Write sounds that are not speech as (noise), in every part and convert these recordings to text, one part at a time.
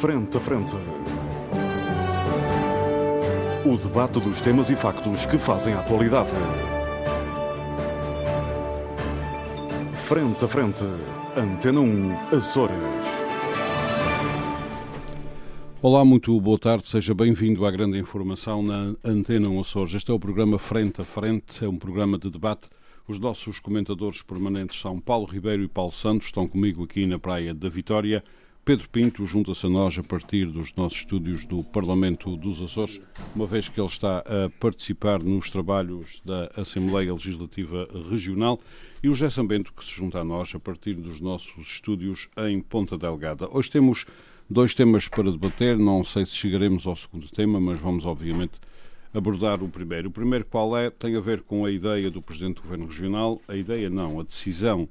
Frente a Frente. O debate dos temas e factos que fazem a atualidade. Frente a Frente. Antena 1, Açores. Olá, muito boa tarde, seja bem-vindo à grande informação na Antena 1 Açores. Este é o programa Frente a Frente, é um programa de debate. Os nossos comentadores permanentes são Paulo Ribeiro e Paulo Santos, estão comigo aqui na Praia da Vitória. Pedro Pinto junta-se a nós a partir dos nossos estúdios do Parlamento dos Açores, uma vez que ele está a participar nos trabalhos da Assembleia Legislativa Regional, e o José Sambento, que se junta a nós a partir dos nossos estúdios em Ponta Delgada. Hoje temos dois temas para debater, não sei se chegaremos ao segundo tema, mas vamos, obviamente, abordar o primeiro. O primeiro qual é? Tem a ver com a ideia do Presidente do Governo Regional, a ideia não, a decisão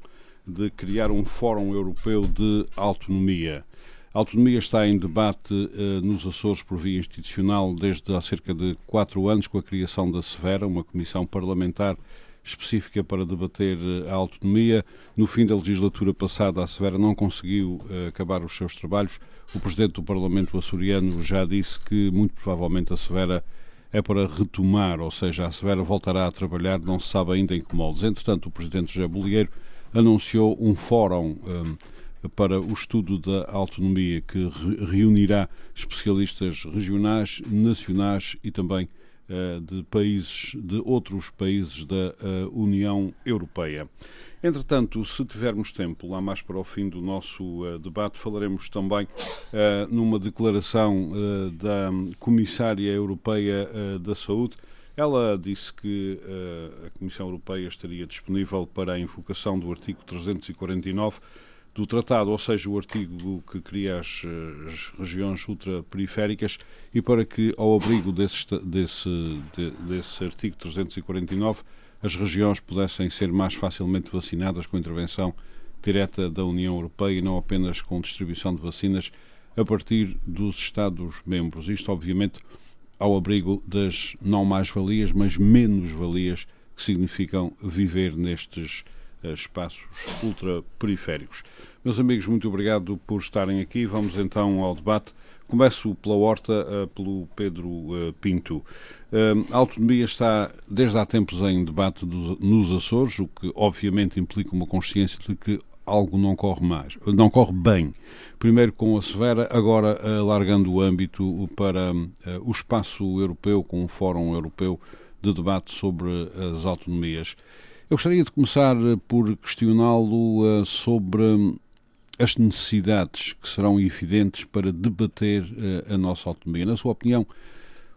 de criar um Fórum Europeu de Autonomia. A autonomia está em debate eh, nos Açores por via institucional desde há cerca de quatro anos, com a criação da Severa, uma comissão parlamentar específica para debater eh, a autonomia. No fim da legislatura passada, a Severa não conseguiu eh, acabar os seus trabalhos. O Presidente do Parlamento açoriano já disse que, muito provavelmente, a Severa é para retomar, ou seja, a Severa voltará a trabalhar, não se sabe ainda em que moldes. Entretanto, o Presidente José Bolieiro anunciou um fórum um, para o estudo da autonomia que re reunirá especialistas regionais, nacionais e também uh, de países, de outros países da uh, União Europeia. Entretanto, se tivermos tempo, lá mais para o fim do nosso uh, debate, falaremos também numa declaração da Comissária Europeia da Saúde, ela disse que uh, a Comissão Europeia estaria disponível para a invocação do artigo 349 do Tratado, ou seja, o artigo que cria as, as regiões ultraperiféricas, e para que, ao abrigo desse, desse, de, desse artigo 349, as regiões pudessem ser mais facilmente vacinadas com intervenção direta da União Europeia e não apenas com distribuição de vacinas a partir dos Estados-membros. Isto, obviamente, ao abrigo das não mais-valias, mas menos-valias que significam viver nestes uh, espaços ultraperiféricos. Meus amigos, muito obrigado por estarem aqui. Vamos então ao debate. Começo pela horta, uh, pelo Pedro uh, Pinto. a autonomia está desde há tempos em debate nos Açores, o que obviamente implica uma consciência de que algo não corre mais, não corre bem. Primeiro com a Severa, agora alargando o âmbito para uh, o espaço europeu, com um fórum europeu de debate sobre as autonomias. Eu gostaria de começar eh, por questioná-lo sobre as necessidades que serão evidentes para debater a nossa autonomia. Na sua opinião,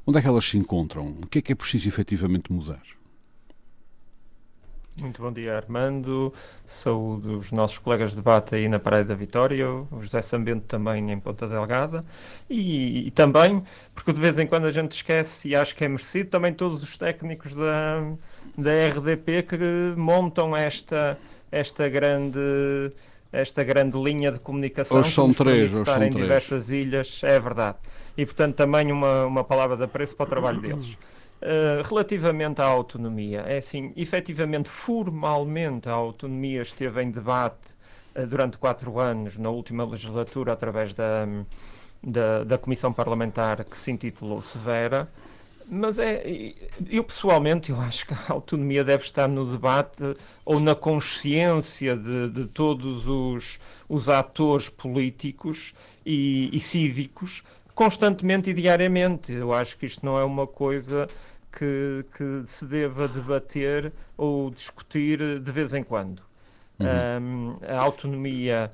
onde é que elas se encontram? O que é que é preciso efetivamente mudar? Muito bom dia, Armando. Saúde os nossos colegas de debate aí na Praia da Vitória, o José Sambento também em Ponta Delgada e, e, também, porque de vez em quando a gente esquece e acho que é merecido, também todos os técnicos da, da RDP que montam esta, esta grande esta grande linha de comunicação hoje são três, hoje são em três. diversas ilhas, é verdade. E portanto também uma, uma palavra de apreço para o trabalho deles. Uh, relativamente à autonomia, é assim, efetivamente, formalmente, a autonomia esteve em debate uh, durante quatro anos, na última legislatura, através da, da, da, Comissão Parlamentar que se intitulou Severa, mas é, eu pessoalmente, eu acho que a autonomia deve estar no debate ou na consciência de, de todos os, os atores políticos e, e cívicos constantemente e diariamente. Eu acho que isto não é uma coisa que, que se deva debater ou discutir de vez em quando. Uhum. Um, a autonomia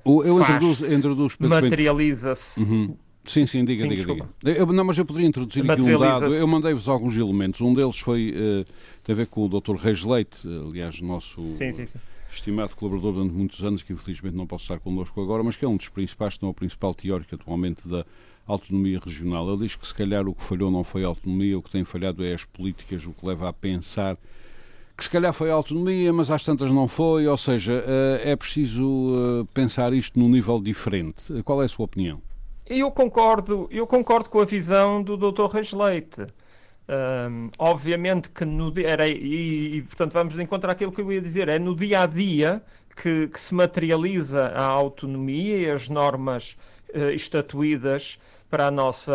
materializa-se. Uhum. Sim, sim, diga, sim, diga, diga. Eu, não, mas eu poderia introduzir aqui um dado. Eu mandei-vos alguns elementos. Um deles foi uh, tem a ver com o Dr. Reis Leite, aliás, nosso sim, sim, sim. estimado colaborador durante muitos anos, que infelizmente não pode estar connosco agora, mas que é um dos principais, se não é o principal teórico atualmente da autonomia regional. Ele diz que se calhar o que falhou não foi a autonomia, o que tem falhado é as políticas, o que leva a pensar que se calhar foi a autonomia, mas às tantas não foi, ou seja, eh, é preciso eh, pensar isto num nível diferente. Qual é a sua opinião? Eu concordo, eu concordo com a visão do Dr. Reis Leite. Um, obviamente que no era, e, e, portanto vamos de encontro àquilo que eu ia dizer, é no dia a dia que, que se materializa a autonomia e as normas uh, estatuídas para a nossa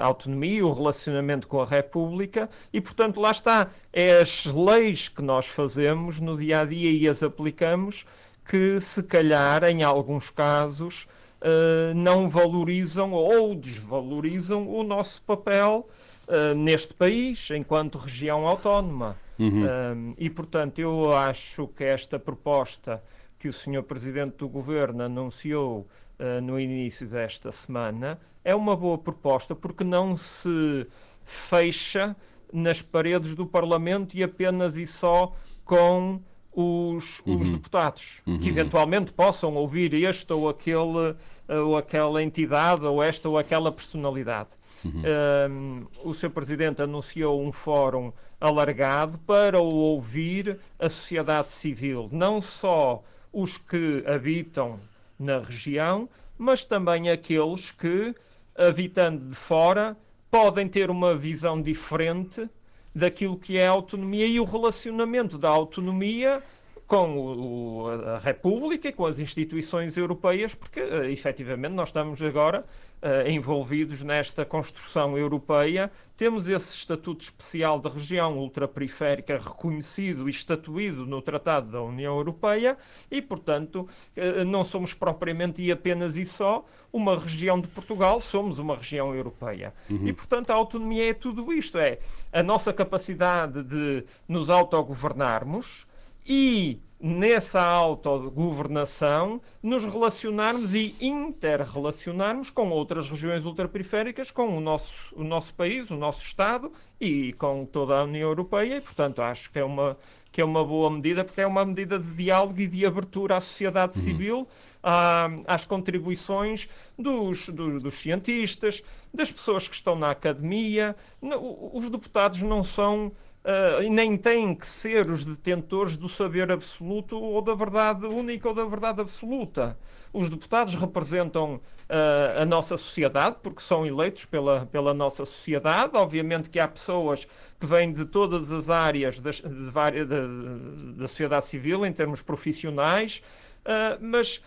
autonomia, o relacionamento com a República, e, portanto, lá está. É as leis que nós fazemos no dia a dia e as aplicamos que, se calhar, em alguns casos, uh, não valorizam ou desvalorizam o nosso papel uh, neste país, enquanto região autónoma. Uhum. Um, e, portanto, eu acho que esta proposta que o Sr. Presidente do Governo anunciou uh, no início desta semana é uma boa proposta porque não se fecha nas paredes do Parlamento e apenas e só com os, uhum. os deputados, uhum. que eventualmente possam ouvir este ou aquele ou aquela entidade ou esta ou aquela personalidade. Uhum. Um, o Sr. Presidente anunciou um fórum alargado para ouvir a sociedade civil, não só os que habitam na região, mas também aqueles que, habitando de fora, podem ter uma visão diferente daquilo que é a autonomia e o relacionamento da autonomia com o, a República e com as instituições europeias, porque uh, efetivamente nós estamos agora uh, envolvidos nesta construção europeia. Temos esse estatuto especial de região ultraperiférica reconhecido e estatuído no Tratado da União Europeia e, portanto, uh, não somos propriamente e apenas e só uma região de Portugal, somos uma região europeia. Uhum. E, portanto, a autonomia é tudo isto: é a nossa capacidade de nos autogovernarmos e nessa autogovernação nos relacionarmos e interrelacionarmos com outras regiões ultraperiféricas, com o nosso, o nosso país, o nosso Estado e com toda a União Europeia e, portanto, acho que é uma, que é uma boa medida, porque é uma medida de diálogo e de abertura à sociedade uhum. civil, à, às contribuições dos, dos, dos, cientistas, das pessoas que estão na academia. Os deputados não são uh, e nem têm que ser os detentores do saber absoluto ou da verdade única ou da verdade absoluta. Os deputados representam uh, a nossa sociedade, porque são eleitos pela, pela nossa sociedade. Obviamente que há pessoas que vêm de todas as áreas das, de, de, da sociedade civil, em termos profissionais, uh, mas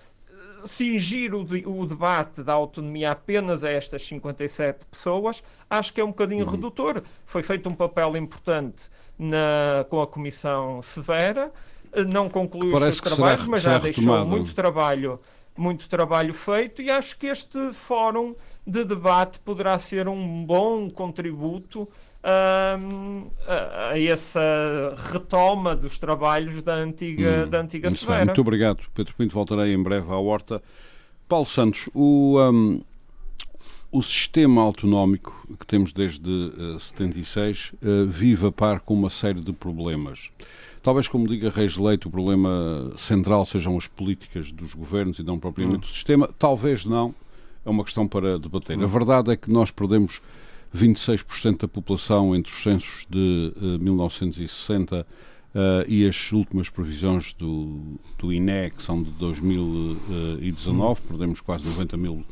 cingir o, de, o, debate da autonomia apenas a estas 57 pessoas, acho que é um bocadinho uhum. redutor. Foi feito um papel importante na, com a Comissão Severa, não concluiu os seus trabalhos, será, mas já deixou retomado. muito trabalho, muito trabalho feito e acho que este fórum de debate poderá ser um bom contributo um, a, a, essa retoma dos trabalhos da antiga, hum, da antiga Severa. Muito obrigado, Pedro Pinto. Voltarei em breve à horta. Paulo Santos, o, um, o sistema autonómico que temos desde uh, 76 uh, vive a par com uma série de problemas. Talvez, como diga Reis Leite, o problema central sejam as políticas dos governos e não propriamente hum. o sistema. Talvez não. É uma questão para debater. Hum. A verdade é que nós perdemos 26% da população entre os censos de uh, 1960 uh, e as últimas previsões do, do INE, que são de 2019, perdemos quase 90 mil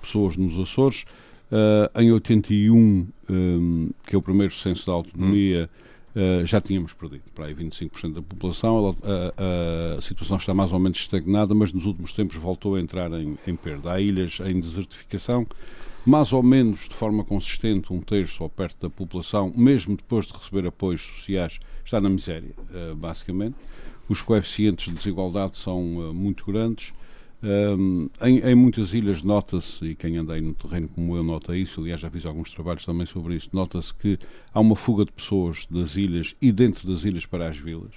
pessoas nos Açores. Uh, em 81, um, que é o primeiro censo da autonomia, uh, já tínhamos perdido para aí 25% da população. a, a, situação está mais ou menos estagnada, mas nos últimos tempos voltou a entrar em, em perda. Há ilhas em desertificação mais ou menos de forma consistente, um terço ou perto da população, mesmo depois de receber apoios sociais, está na miséria, uh, basicamente. Os coeficientes de desigualdade são uh, muito grandes. Um, em, em, muitas ilhas nota-se, e quem anda aí no terreno como eu nota isso, aliás já fiz alguns trabalhos também sobre isso, nota-se que há uma fuga de pessoas das ilhas e dentro das ilhas para as vilas.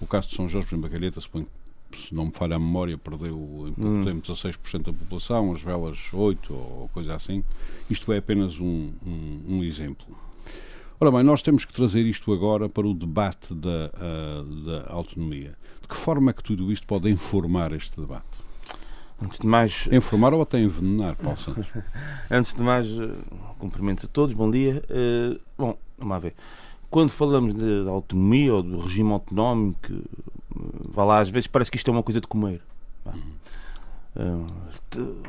O caso de São Jorge em Bagalheta, suponho se não me falha a memória, perdeu em pouco hum. tempo 16% da população, as velas 8% ou coisa assim. Isto é apenas um, um, um, exemplo. Ora bem, nós temos que trazer isto agora para o debate da, uh, da autonomia. De que forma é que tudo isto pode informar este debate? Antes de mais. Informar ou até envenenar, Paulo Santos? (laughs) Antes de mais, uh, cumprimentos a todos, bom dia. Uh, bom, vamos lá ver. Quando falamos de, de autonomia ou do regime autonómico, vá lá, às vezes parece que isto é uma coisa de comer. Uh,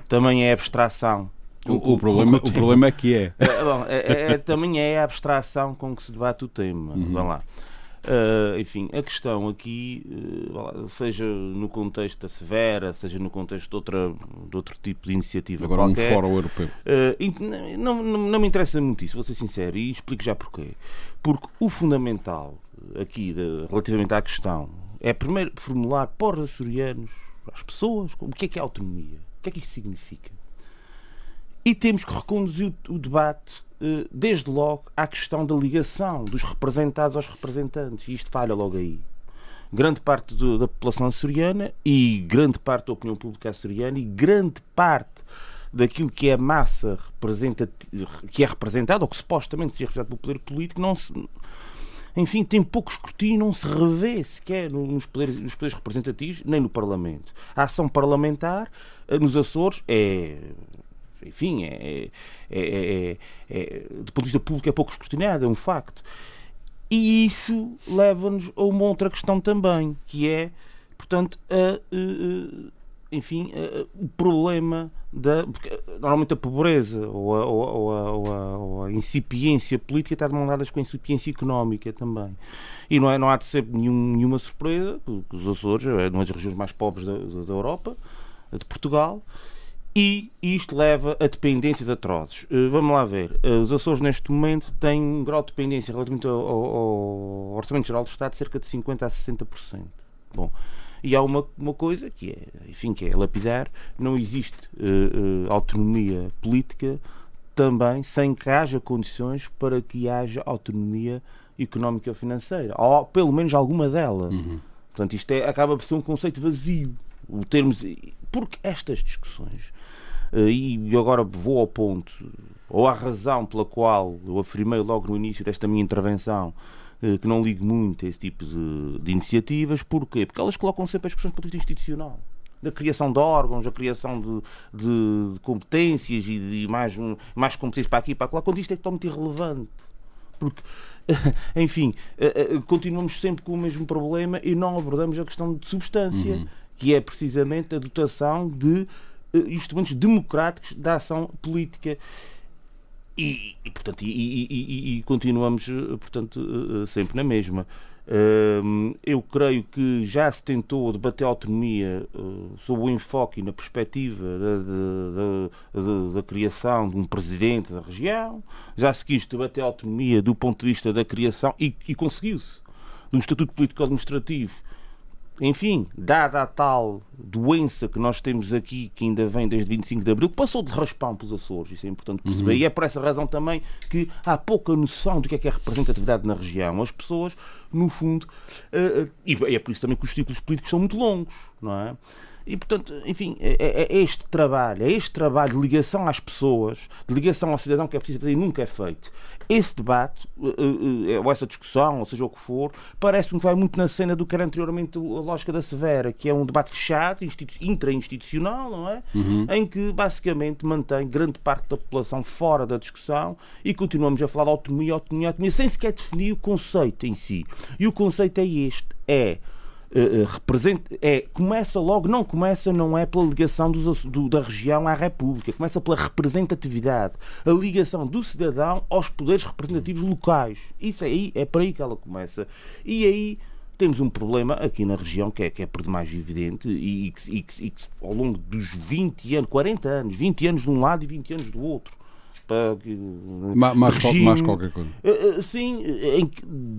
também é abstração. O, o, problema, o, o problema é que é. (laughs) é, bom, é, é, é também é a abstração com que se debate o tema. Uhum. Vá lá. Uh, enfim, a questão aqui, uh, seja no contexto da Severa, seja no contexto de, outra, de outro tipo de iniciativa Agora qualquer, um fórum europeu. Uh, não, não, não, me interessa muito isso, vou ser sincero, e explico já porquê. Porque o fundamental aqui, de, relativamente à questão, é primeiro formular para os açorianos, as pessoas, o que é que é autonomia, o que é que isto significa. E temos que reconduzir o, o debate eh, desde logo à questão da ligação dos representados aos representantes. E isto falha logo aí. Grande parte do, da população açoriana e grande parte da opinião pública açoriana e grande parte daquilo que é a massa que é representada, ou que supostamente se é representado pelo poder político, não se, enfim, tem pouco escrutínio, não se revê sequer nos poderes, nos poderes representativos, nem no Parlamento. A ação parlamentar eh, nos Açores é enfim, é, é, é, do ponto de vista público é pouco escrutinado, é um facto. E isso leva-nos a uma outra questão também, que é, portanto, a, enfim, o problema da. Porque, normalmente a pobreza ou a, ou, a, ou, a, ou a, incipiência política está demandadas com a incipiência económica também. E não, é, não há de ser nenhum, nenhuma surpresa, que os Açores é uma das regiões mais pobres da, da Europa, de Portugal, e isto leva a dependências atrozes. Uh, vamos lá ver. Uh, os Açores, neste momento, têm um grau de dependência relativamente ao, ao, Orçamento Geral do Estado de cerca de 50% a 60%. Bom, e há uma, uma coisa que é, enfim, que é lapidar: não existe uh, autonomia política também sem que haja condições para que haja autonomia económica ou financeira, ou pelo menos alguma dela. Uhum. Portanto, isto é, acaba por ser um conceito vazio. O termos, porque estas discussões eh, e agora vou ao ponto, ou à razão pela qual eu afirmei logo no início desta minha intervenção eh, que não ligo muito a esse tipo de, de iniciativas. Porquê? Porque elas colocam sempre as questões do ponto de vista institucional da criação de órgãos, a criação de, de, de competências e de mais, mais competências para aqui e para lá, quando isto é totalmente irrelevante. Porque, (laughs) enfim, eh, continuamos sempre com o mesmo problema e não abordamos a questão de substância, uhum. que é precisamente a dotação de eh, instrumentos democráticos da ação política. E, e portanto, e, e, e, continuamos eh, portanto, eh, sempre na mesma. Eu creio que já se tentou debater a autonomia sob o enfoque e na perspectiva da, da, da, da, criação de um presidente da região, já se quis debater a autonomia do ponto de vista da criação e, e conseguiu-se de um estatuto político-administrativo enfim, dada a tal doença que nós temos aqui, que ainda vem desde 25 de Abril, que passou de raspão pelos Açores, isso é importante perceber, uhum. e é por essa razão também que há pouca noção do que é que é representatividade na região. As pessoas, no fundo, uh, e é por isso também que os ciclos políticos são muito longos, não é? E, portanto, enfim, é, é, é, este trabalho, é este trabalho de ligação às pessoas, de ligação ao cidadão que é preciso fazer e nunca é feito. Esse debate, eh, eh, eh, ou essa discussão, ou seja o que for, parece-me que vai muito na cena do que era anteriormente a lógica da Severa, que é um debate fechado, intra-institucional, não é? Uhum. Em que, basicamente, mantém grande parte da população fora da discussão e continuamos a falar de autonomia, autonomia, autonomia, sem sequer definir o conceito em si. E o conceito é este, é Uh, representa, é, começa logo, não começa, não é pela ligação dos, do, da região à República, começa pela representatividade, a ligação do cidadão aos poderes representativos locais. Isso aí é para aí que ela começa. E aí temos um problema aqui na região que é, que é por demais evidente e, e, e, e ao longo dos 20 anos, 40 anos, 20 anos de um lado e 20 anos do outro, mais, regime, mais qualquer coisa. Eh, eh, sim, em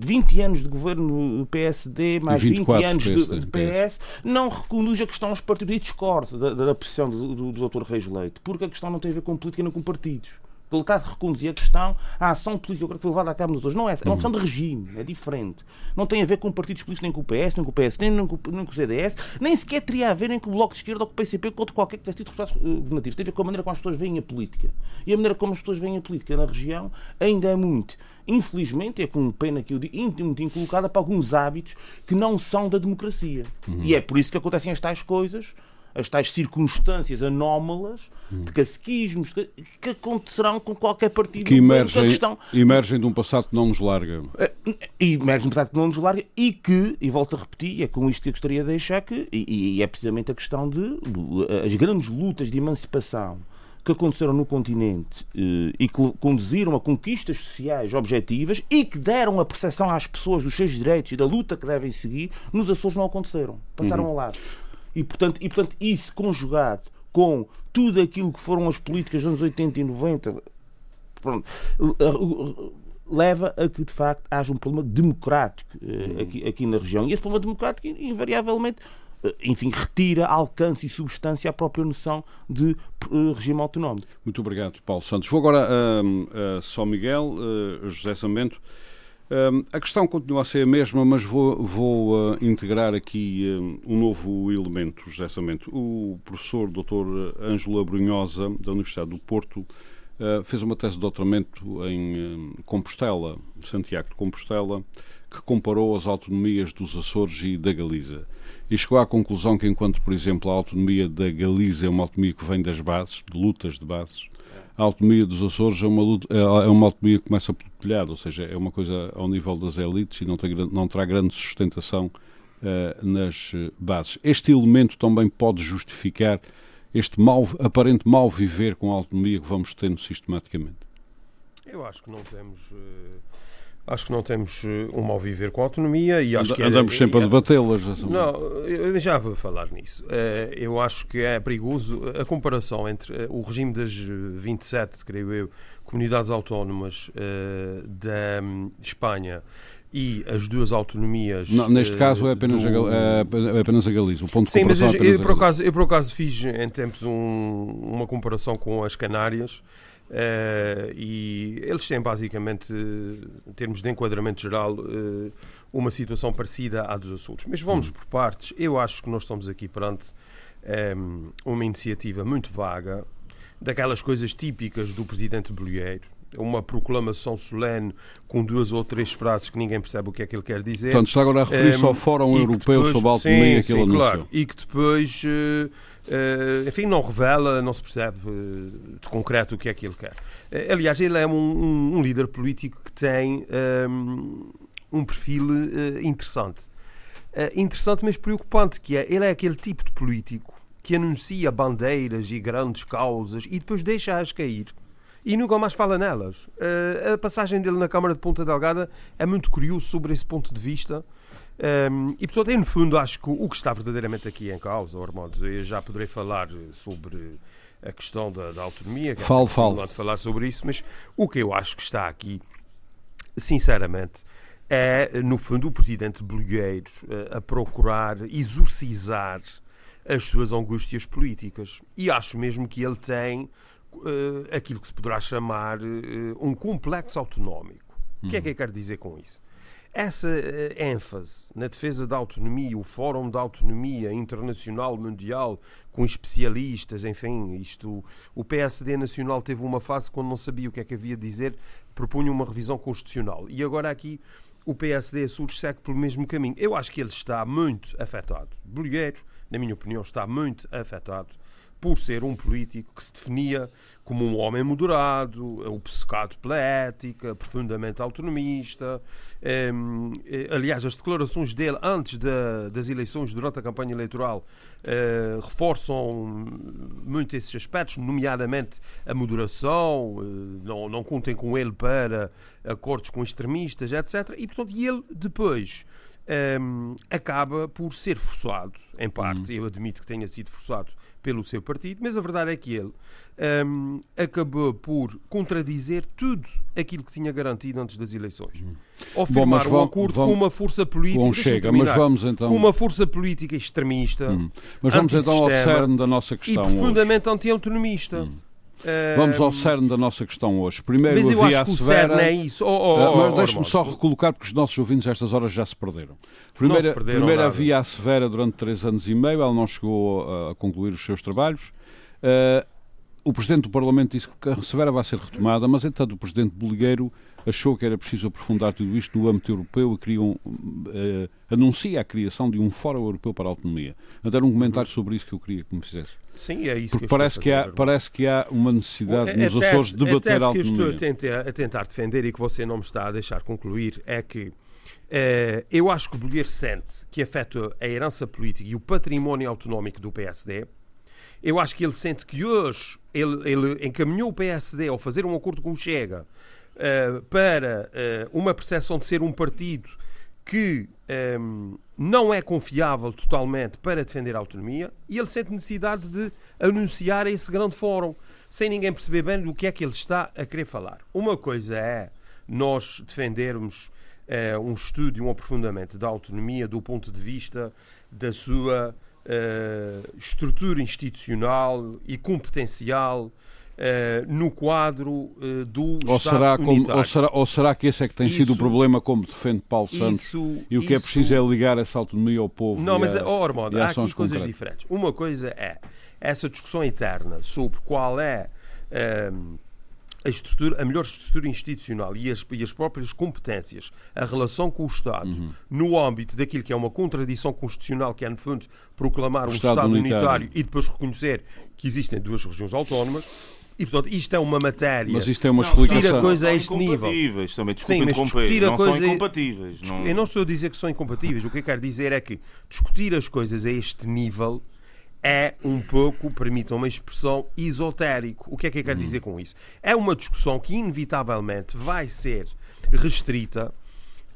20 anos de governo PSD, mais 20 anos de, de, PS, não reconduz a questão aos partidos e discorda da, da posição do, do, do Dr. Reis Leite, porque a questão não tem a ver com política nem com partidos está a reconduzir a questão à ação política que foi levada a cabo nos dois. Não é, é uma questão de regime, é diferente. Não tem a ver com partidos políticos, nem com o PS, nem com o PSD, nem com, nem com o CDS, nem sequer teria a ver nem com o Bloco de Esquerda ou com o PCP, com outro qualquer que tivesse tido resultados eh, governativos. Tem a ver com a maneira como as pessoas veem a política. E a maneira como as pessoas veem a política na região ainda é muito, infelizmente, é com pena que eu digo, muito incolocada para alguns hábitos que não são da democracia. Uhum. E é por isso que acontecem estas coisas as tais circunstâncias anómalas de caciquismos que, acontecerão com qualquer partido que emergem, questão... emergem de um passado que não nos larga. E emergem de um passado que não nos larga e que, e volto a repetir, é com isto que eu gostaria de deixar que, e, e é precisamente a questão de as grandes lutas de emancipação que aconteceram no continente eh, e que conduziram a conquistas sociais objetivas e que deram a percepção às pessoas dos seus direitos e da luta que devem seguir, nos Açores não aconteceram. Passaram uhum. ao lado. E portanto, e, portanto, isso conjugado com tudo aquilo que foram as políticas dos anos 80 e 90, pronto, leva a que, de facto, haja um problema democrático uh, aqui, aqui na região. E esse problema democrático, invariavelmente, uh, enfim, retira alcance e substância à própria noção de uh, regime autonómico. Muito obrigado, Paulo Santos. Vou agora a, a São Miguel, José Samento. A questão continua a ser a mesma, mas vou, vou integrar aqui um novo elemento, José Samento. O professor Dr. Ângelo Abrunhosa, da Universidade do Porto, Uh, fez uma tese de doutoramento em uh, Compostela, Santiago de Compostela, que comparou as autonomias dos Açores e da Galiza. E chegou à conclusão que, enquanto, por exemplo, a autonomia da Galiza é uma autonomia que vem das bases, de lutas de bases, a autonomia dos Açores é uma, é, é uma autonomia que começa pelo telhado, ou seja, é uma coisa ao nível das elites e não, tem, não terá grande sustentação uh, nas bases. Este elemento também pode justificar este mal, aparente mal viver com a autonomia que vamos tendo sistematicamente? Eu acho que não temos. Uh, acho que não temos uh, um mal viver com a autonomia e acho que andamos é, sempre é, a debatê-las. Não, eu já vou falar nisso. Uh, eu acho que é perigoso a comparação entre o regime das 27, creio eu, comunidades autónomas da um, Espanha e as duas autonomias. Não, neste uh, caso é apenas, do... a, é, é apenas a Galiza. O ponto de Sim, mas eu, eu, por acaso, eu por acaso fiz em tempos um, uma comparação com as Canárias. Uh, e eles têm basicamente, em termos de enquadramento geral, uh, uma situação parecida à dos Açores. Mas vamos hum. por partes. Eu acho que nós estamos aqui perante um, uma iniciativa muito vaga, daquelas coisas típicas do presidente Bolieiro, uma proclamação solene com duas ou três frases que ninguém percebe o que é que ele quer dizer. Portanto, está agora a referir-se ao Fórum Europeu depois, sobre a autonomia sim, que ele sim, claro, E que depois, uh, uh, enfim, não revela, não se percebe uh, de concreto o que é que ele quer. aliás, ele é um, um, um, líder político que tem um, um perfil interessante. interessante, mas preocupante, que é, ele é aquele tipo de político que anuncia bandeiras e grandes causas e depois deixa-as cair e nunca mais fala nelas. Uh, a passagem dele na Câmara de Ponta Delgada é muito curioso sobre esse ponto de vista. Um, ehm, e portanto, no fundo, acho que o que está verdadeiramente aqui em causa, Ormondes, eu já poderei falar sobre a questão da, da autonomia, que falo, é falo. de falar sobre isso, mas o que eu acho que está aqui, sinceramente, é, no fundo, o presidente Bolgueiros uh, a procurar exorcizar as suas angústias políticas. E acho mesmo que ele tem uh, aquilo que se poderá chamar uh, um complexo autonómico. O que é que eu quero dizer com isso? Essa uh, ênfase na defesa da autonomia, o Fórum da Autonomia Internacional Mundial, com especialistas, enfim, isto. O PSD Nacional teve uma fase quando não sabia o que é que havia de dizer, propunha uma revisão constitucional. E agora aqui o PSD surge segue pelo mesmo caminho. Eu acho que ele está muito afetado. Bolheiro, na minha opinião, está muito afetado por ser um político que se definia como um homem moderado, obcecado pela ética, profundamente autonomista. Um, eh, aliás, as declarações dele antes da, das eleições, durante a campanha eleitoral, uh, reforçam muito esses aspectos, nomeadamente a moderação, uh, não, não contem com ele para acordos com extremistas, etc. E, portanto, ele depois um, acaba por ser forçado, em parte, uhum. eu admito que tenha sido forçado pelo seu partido, mas a verdade é que ele um, acabou por contradizer tudo aquilo que tinha garantido antes das eleições. Uhum. Ou firmar um acordo vamos, com uma força política. chega, mas vamos então. Com uma força política extremista. Uhum. Mas vamos então ao cerne da nossa questão. E profundamente anti-autonomista. Uhum. Vamos ao cerne da nossa questão hoje. Primeiro, mas eu acho que o Severa... cerne é isso. Oh, oh, ah, oh, mas deixe-me só recolocar, porque os nossos ouvintes a estas horas já se perderam. Primeiro, se perderam primeiro havia a Severa durante três anos e meio, ela não chegou a, concluir os seus trabalhos. Uh, o Presidente do Parlamento disse que a Severa vai ser retomada, mas entanto o Presidente Boligueiro achou que era preciso aprofundar tudo isto no âmbito europeu e criou, uh, anuncia a criação de um Fórum Europeu para a Autonomia. Então era um comentário sobre isso que eu queria que me fizesse. Sim, é isso Porque que parece, que há, parece que há uma necessidade nos tese, Açores de debater a autonomia. que eu estou a tentar, a defender e que você não me está a deixar concluir é que uh, eu acho que o Bolheiro sente que afeta a herança política e o património autonómico do PSD. Eu acho que ele sente que hoje ele, ele encaminhou o PSD ao fazer um acordo com o Chega uh, para uh, uma percepção de ser um partido que um, não é confiável totalmente para defender a autonomia e ele sente necessidade de anunciar esse grande fórum sem ninguém perceber bem do que é que ele está a querer falar. Uma coisa é nós defendermos uh, um estudo e um aprofundamento da autonomia do ponto de vista da sua uh, estrutura institucional e competencial no quadro uh, do ou Estado será como, unitário. ou, será, ou será que esse é que tem Isso- sido o problema, como defende Paulo Santos? Isso- e o que é isso- preciso é ligar essa autonomia ao povo. Não, mas, a- oh, Armando, há aqui coisas concretas. diferentes. Uma coisa é essa discussão eterna sobre qual é ehm, a, estrutura, a melhor estrutura institucional e as, e as próprias competências, a relação com o Estado, Uhum. no âmbito daquilo que é uma contradição constitucional, que é, no fundo, proclamar um Estado Estado, unitário. unitário. e depois reconhecer que existem duas regiões autónomas. E, portanto, isto é uma matéria. Mas isto é uma Não, discutir explicação. a coisa a São este nível. incompatíveis Também, Sim, mas discutir a não coisa- são incompatíveis. Não... Eu não estou a dizer que são incompatíveis. O que eu quero dizer é que discutir as coisas a este nível é um pouco, permitam uma expressão, esotérico. O que é que eu quero dizer com isso? É uma discussão que, inevitavelmente, vai ser restrita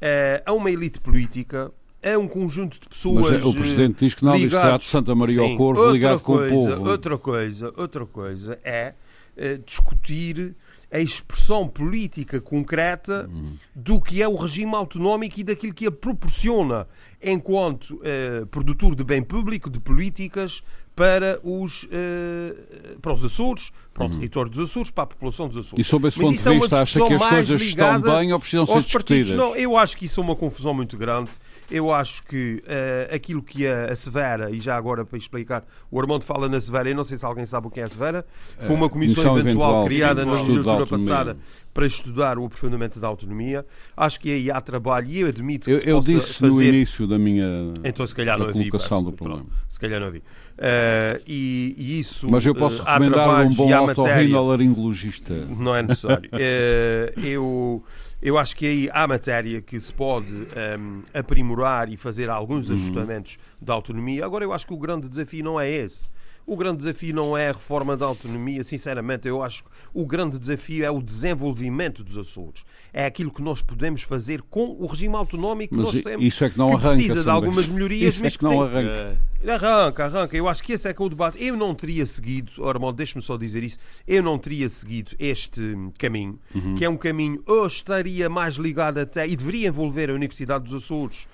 eh, a uma elite política, a um conjunto de pessoas. Mas é, o eh, Presidente diz que não, diz que será de ligados- Santa Maria ao Sim, Corvo, outra ligado com o coisa, povo. Outra coisa, outra coisa é eh, discutir a expressão política concreta do que é o regime autonómico e daquilo que ele proporciona enquanto eh, produtor de bem público, de políticas para os, eh, para os Açores, para o território dos Açores, para a população dos Açores. E sob esse Mas ponto é de uma vista, acha discussão que as mais coisas estão bem ou precisam ser partidos. discutidas? Não, eu acho que isso é uma confusão muito grande. Eu acho que eh, aquilo que a, a Severa, e já agora para explicar, o Armando fala na Severa, eu não sei se alguém sabe o que é a Severa, foi uma comissão, Comissão eventual, Eventual criada na legislatura passada para estudar o aprofundamento da autonomia. Acho que aí há trabalho e eu admito que Eu, se eu possa disse no início da minha Então, se calhar da não colocação do problema. Se calhar não havia. Eh, e, e isso. Mas eu posso eh, recomendar um bom matéria. otorrinolaringologista. Não é necessário. (laughs) Eh, eu, eu acho que aí há matéria que se pode ehm, aprimorar e fazer alguns Uhum. ajustamentos da autonomia. Agora, eu acho que o grande desafio não é esse. O grande desafio não é a reforma da autonomia, sinceramente, eu acho que o grande desafio é o desenvolvimento dos Açores. É aquilo que nós podemos fazer com o regime autonómico que Mas nós i- temos. isso é que não que arranca. precisa de algumas melhorias, Isso é mas que não tem- arranca. Arranca, arranca. Eu acho que esse é que é o debate. Eu não teria seguido, oh, Armando, deixe-me só dizer isso, eu não teria seguido este caminho, Uhum. que é um caminho, ou estaria mais ligado até, e deveria envolver a Universidade dos Açores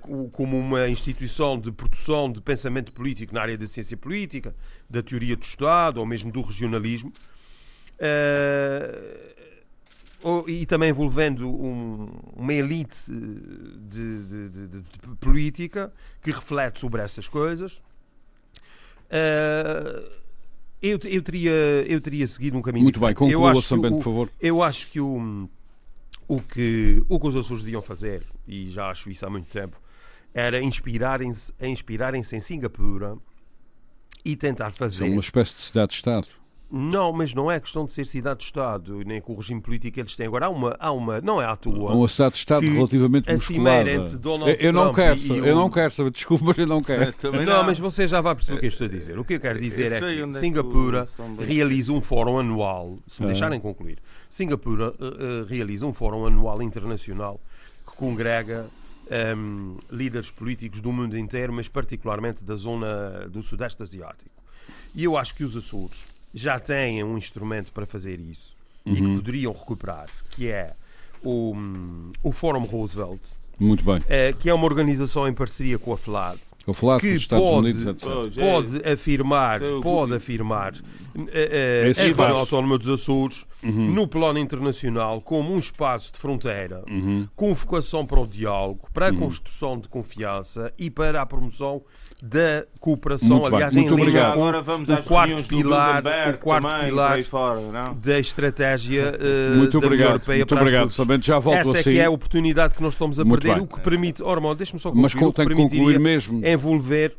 co- como uma instituição de produção de pensamento político na área da ciência política, da teoria do Estado, ou mesmo do regionalismo. Eh, e também envolvendo um- uma elite eh, de, de- de- de- política que reflete sobre essas coisas. Eh, eu, eu, teria, eu teria seguido um caminho Muito bem, diferente. Eu conclua acho que também, o- por favor. eu acho que o, o, que, o que os Açores deviam fazer, e já acho isso há muito tempo, era inspirarem-se inspirarem em Singapura e tentar fazer. São uma espécie de cidade-estado. Não, mas não é questão de ser cidade-estado, nem com o regime político que eles têm. Agora há uma, há uma não é à toa. Uma cidade-estado que relativamente musculada. entre Donald Eu, eu não Trump quero, e eu não quero saber, (laughs) desculpa, mas eu não quero. (laughs) Também não, mas você já vai perceber o que eu estou a dizer. O que eu quero dizer Eu é que onde é que Singapura bem- realiza um fórum anual, se me Ah. deixarem concluir, Singapura eh, eh, realiza um fórum anual internacional que congrega ehm, líderes políticos do mundo inteiro, mas particularmente da zona do Sudeste Asiático. E eu acho que os Açores já têm um instrumento para fazer isso e que poderiam recuperar, que é o, hum, o Fórum Roosevelt, Muito bem. eh, que é uma organização em parceria com a FLAD, Vou falar que dos Estados pode- Unidos, etc. É. pode afirmar, Eu- pode afirmar eh, eh, Esse a região autónoma dos Açores no plano internacional como um espaço de fronteira, com vocação para o diálogo, para a construção de confiança e para a promoção da cooperação. Muito bem. Aliás, Muito em obrigado. com Agora vamos o quarto pilar, o quarto também, pilar fora, não? da estratégia eh, Muito da União obrigado. Europeia Muito para obrigado. Somente já volto Essa é assim. que é a oportunidade que nós estamos a Muito perder, bem. o que permite, oh, Armando, deixa-me só Mas concluir, o que permitiria mesmo. envolver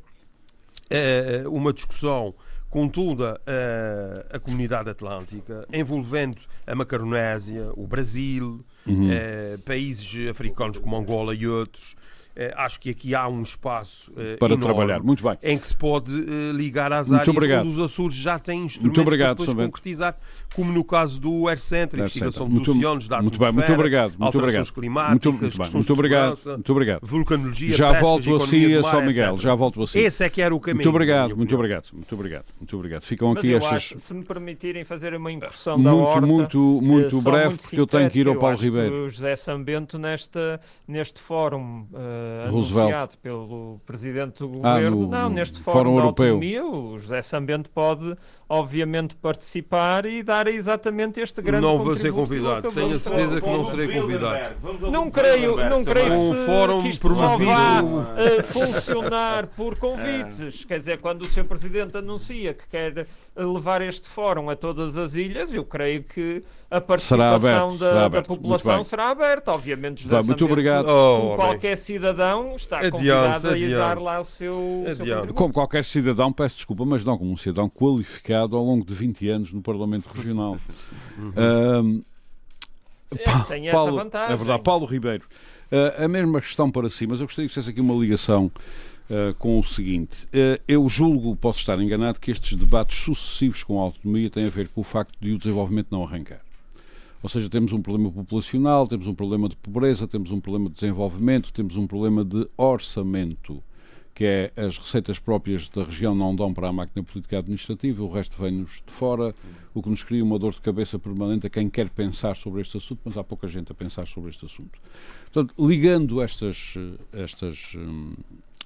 eh, uma discussão com toda eh, a comunidade atlântica, envolvendo a Macaronésia, o Brasil, Uhum. eh, países africanos como Angola e outros, eh, acho que aqui há um espaço eh, para trabalhar. Muito bem. em que se pode ligar às Muito áreas obrigado. onde os Açores já têm instrumentos para depois concretizar, como no caso do Air Center, investigação dos Muito- oceanos, da muito bem, muito obrigado, muito alterações obrigado. climáticas, Muito, muito muito de obrigado, muito obrigado. vulcanologia, Já pescas, volto a si, mar, São Miguel, etc. já volto a si. Esse é que era o caminho. Muito obrigado, muito obrigado, muito obrigado, muito obrigado. Ficam Mas aqui estas acho, se me permitirem fazer uma da muito, horta, muito, eh, muito breve, muito porque eu tenho que ir ao Paulo Ribeiro. O José Sambento, nesta, neste fórum eh, Roosevelt. anunciado pelo Presidente do Ah, Governo, no- não, neste Fórum Fórum, da Europeu. Autonomia, o José Sambento pode, obviamente, participar e dar exatamente este grande Não vou ser convidado, tenho a certeza que não serei convidado. Não creio, não creio Um fórum que isto só promovido- vá eh, funcionar por convites. Quer dizer, quando o Sr. Presidente anuncia que quer levar este fórum a todas as ilhas, eu creio que a participação aberto, da, será da aberto. Muito população será aberta. Obviamente, José muito obrigado. Oh, qualquer cidadão, está Adiante, convidado a ir dar lá o seu, o seu. Como qualquer cidadão, peço desculpa, mas não como um cidadão qualificado ao longo de 20 anos no Parlamento Regional. (laughs) Ahm, É, tem essa Paulo, vantagem. é verdade, Paulo Ribeiro. ah, a mesma questão para si, mas eu gostaria que fizesse aqui uma ligação ah, com o seguinte. Ah, eu julgo, posso estar enganado, que estes debates sucessivos com a autonomia têm a ver com o facto de o desenvolvimento não arrancar. Ou seja, temos um problema populacional, temos um problema de pobreza, temos um problema de desenvolvimento, temos um problema de orçamento, que é as receitas próprias da região não dão para a máquina política administrativa, o resto vem-nos de fora, o que nos cria uma dor de cabeça permanente a quem quer pensar sobre este assunto, mas há pouca gente a pensar sobre este assunto. Portanto, ligando estas, eh, estas, hum,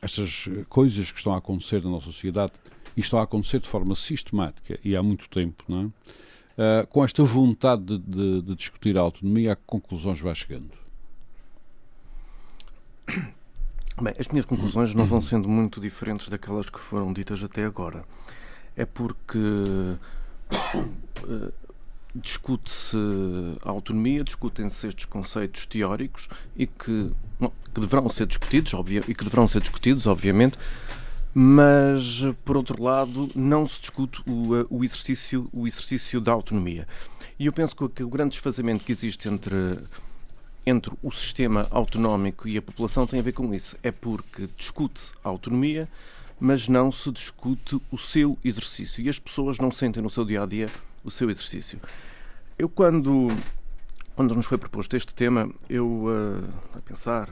estas eh, coisas que estão a acontecer na nossa sociedade, e estão a acontecer de forma sistemática e há muito tempo, não é? Uh, com esta vontade de, de- de discutir a autonomia, a que conclusões vai chegando? Bem, as minhas conclusões não vão sendo muito diferentes daquelas que foram ditas até agora. É porque eh, discute-se a autonomia, discutem-se estes conceitos teóricos e que, que deverão ser discutidos, obvia, e que deverão ser discutidos, obviamente, mas por outro lado não se discute o, o exercício, o exercício da autonomia. E eu penso que o grande desfazamento que existe entre entre o sistema autonómico e a população tem a ver com isso. É porque discute-se a autonomia, mas não se discute o seu exercício. E as pessoas não sentem no seu dia a dia o seu exercício. Eu, quando, quando nos foi proposto este tema, eu, eh, a pensar,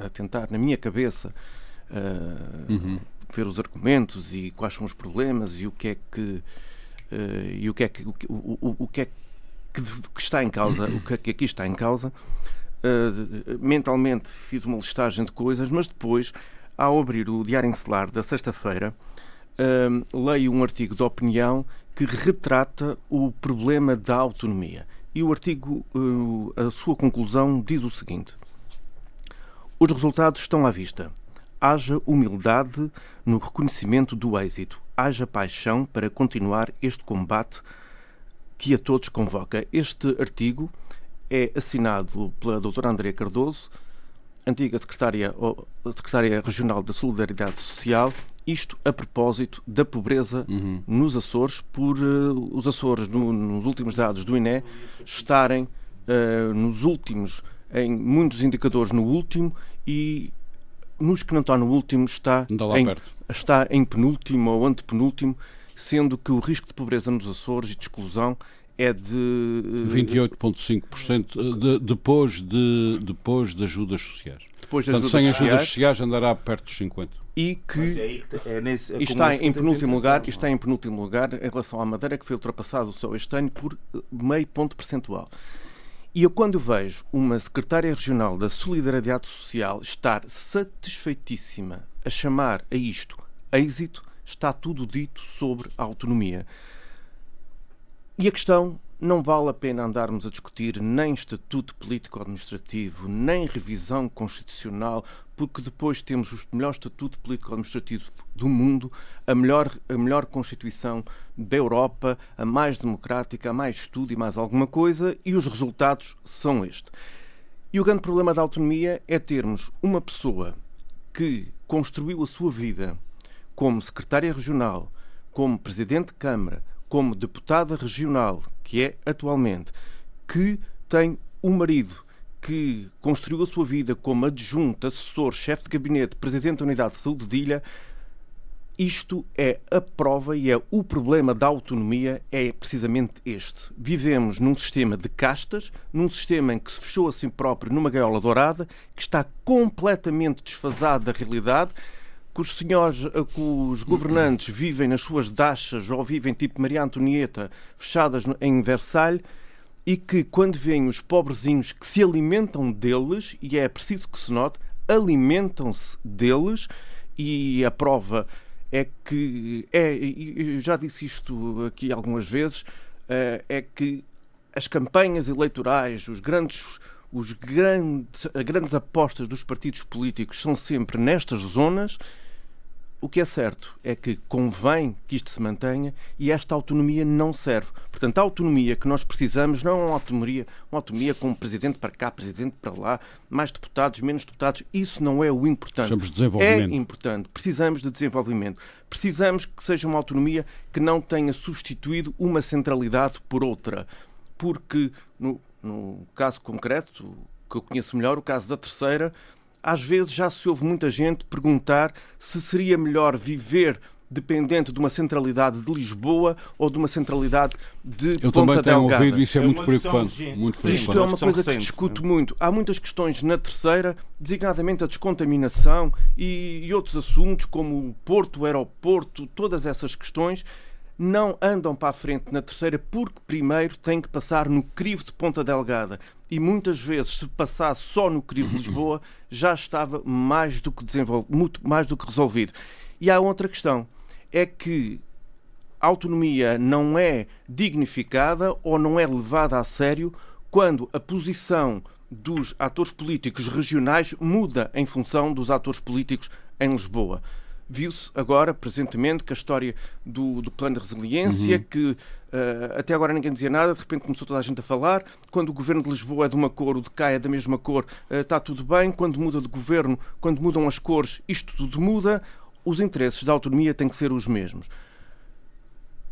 a, a tentar, na minha cabeça, eh, ver os argumentos e quais são os problemas e o que é que. eh, e o que é que, o, que- o, o- que é que está em causa, o que, é que aqui está em causa. Uh, mentalmente fiz uma listagem de coisas, mas depois, ao abrir o Diário Encelar da sexta-feira, uh, leio um artigo de opinião que retrata o problema da autonomia. E o artigo, uh, a sua conclusão, diz o seguinte: Os resultados estão à vista. Haja humildade no reconhecimento do êxito. Haja paixão para continuar este combate que a todos convoca. Este artigo é assinado pela doutora Andrea Cardoso, antiga secretária, secretária regional da Solidariedade Social, isto a propósito da pobreza nos Açores, por eh, os Açores, no- nos últimos dados do INE, estarem eh, nos últimos, em muitos indicadores no último e nos que não estão no último está em, perto. está em penúltimo ou antepenúltimo, sendo que o risco de pobreza nos Açores e de exclusão é de eh, 28,5% de, depois, de, depois de ajudas sociais. depois das Portanto, sem ajudas ajudas sociais sociais andará perto dos 50%. e que É aí que é nesse- é está em penúltimo lugar, está em penúltimo lugar em relação à Madeira, que foi ultrapassado só este ano por eh, meio ponto percentual. E eu, quando vejo uma secretária regional da Solidariedade Social estar satisfeitíssima a chamar a isto êxito, está tudo dito sobre a autonomia. E a questão não vale a pena andarmos a discutir nem estatuto político-administrativo, nem revisão constitucional, porque depois temos o melhor estatuto político-administrativo do mundo, a melhor, a melhor Constituição da Europa, a mais democrática, a mais estudo e mais alguma coisa, e os resultados são este. E o grande problema da autonomia é termos uma pessoa que construiu a sua vida como secretária regional, como presidente de Câmara, como deputada regional, que é atualmente, que tem um marido que construiu a sua vida como adjunto, assessor, chefe de gabinete, presidente da Unidade de Saúde de Ilha, isto é a prova e é o problema da autonomia é precisamente este. Vivemos num sistema de castas, num sistema em que se fechou a si próprio numa gaiola dourada, que está completamente desfasado da realidade, que os senhores, que os governantes vivem nas suas dachas ou vivem tipo Maria Antonieta, fechadas em Versalhes, e que quando veem os pobrezinhos que se alimentam deles, e é preciso que se note, alimentam-se deles, e a prova é que, é, eu já disse isto aqui algumas vezes, eh, é que as campanhas eleitorais, os grandes, os grandes, as grandes apostas dos partidos políticos são sempre nestas zonas o que é certo é que convém que isto se mantenha e esta autonomia não serve. Portanto, a autonomia que nós precisamos não é uma autonomia, uma autonomia com presidente para cá, presidente para lá, mais deputados, menos deputados. Isso não é o importante. Precisamos de desenvolvimento. É importante. Precisamos de desenvolvimento. Precisamos que seja uma autonomia que não tenha substituído uma centralidade por outra. Porque, no, no caso concreto, que eu conheço melhor, o caso da terceira, às vezes já se ouve muita gente perguntar se seria melhor viver dependente de uma centralidade de Lisboa ou de uma centralidade de Eu Ponta também tenho Delgada. ouvido isso é, É muito preocupante. Muito Isto é preocupante. uma coisa que se recente, discute não muito. Há muitas questões na terceira, designadamente a descontaminação e, e outros assuntos como o porto, o aeroporto, todas essas questões não andam para a frente na terceira porque primeiro tem que passar no crivo de Ponta Delgada. E muitas vezes, se passasse só no crivo de Lisboa, (laughs) já estava mais do que desenvolvido, muito mais do que resolvido. E há outra questão, é que a autonomia não é dignificada ou não é levada a sério quando a posição dos atores políticos regionais muda em função dos atores políticos em Lisboa. Viu-se agora, presentemente, que a história do, do plano de resiliência, que eh, até agora ninguém dizia nada, de repente começou toda a gente a falar. Quando o governo de Lisboa é de uma cor, o de cá é da mesma cor, eh, está tudo bem. Quando muda de governo, quando mudam as cores, isto tudo muda. Os interesses da autonomia têm que ser os mesmos.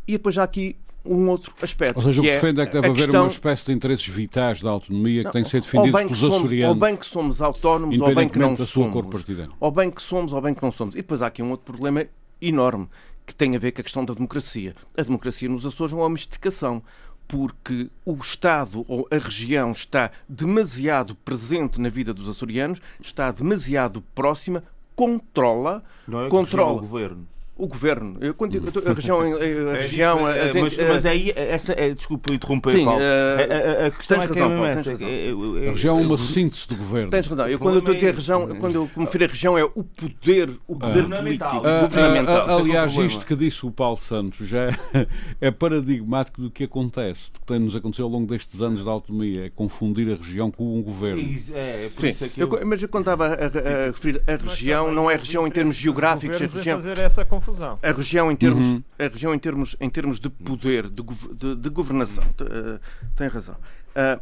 E depois já aqui um outro aspecto. Ou seja, o que é defende é que deve haver questão- uma espécie de interesses vitais da autonomia que Não, têm que ser ou defendidos bem que pelos somos- açorianos, Ou bem que somos autónomos, ou bem que não da sua somos. cor partidária. Ou bem que somos, ou bem que não somos. E depois há aqui um outro problema enorme que tem a ver com a questão da democracia. A democracia nos Açores é uma mistificação. Porque o Estado ou a região está demasiado presente na vida dos açorianos, está demasiado próxima, controla, Não é que controla o governo. O governo. Eu, quando digo- a (laughs) região, a região, É, as- mas, eh, mas aí, essa, é, desculpa interromper, Sim, Paulo. eh, a, a- a questão tens é que razão, é Paulo, tens razão. é- é- é- A região é uma síntese do governo. Tens razão. Eu, quando eu estou a é- região, quando eu me refiro a região, é o poder, o poder Governamental. político. Ah, governamental. ah, ah, é que é o aliás, isto que disse o Paulo Santos já é, (laughs) é paradigmático do que acontece, do que tem-nos acontecido ao longo destes anos da autonomia, é confundir a região com um governo. É, é por Sim, isso é que eu- eu... mas eu quando estava a, a- a referir a região, não é região em termos geográficos, é região, fazer essa confusão. A região em termos, Uhum. a região em termos, em termos de poder, de, de- de governação. Eh, tem razão. Ah,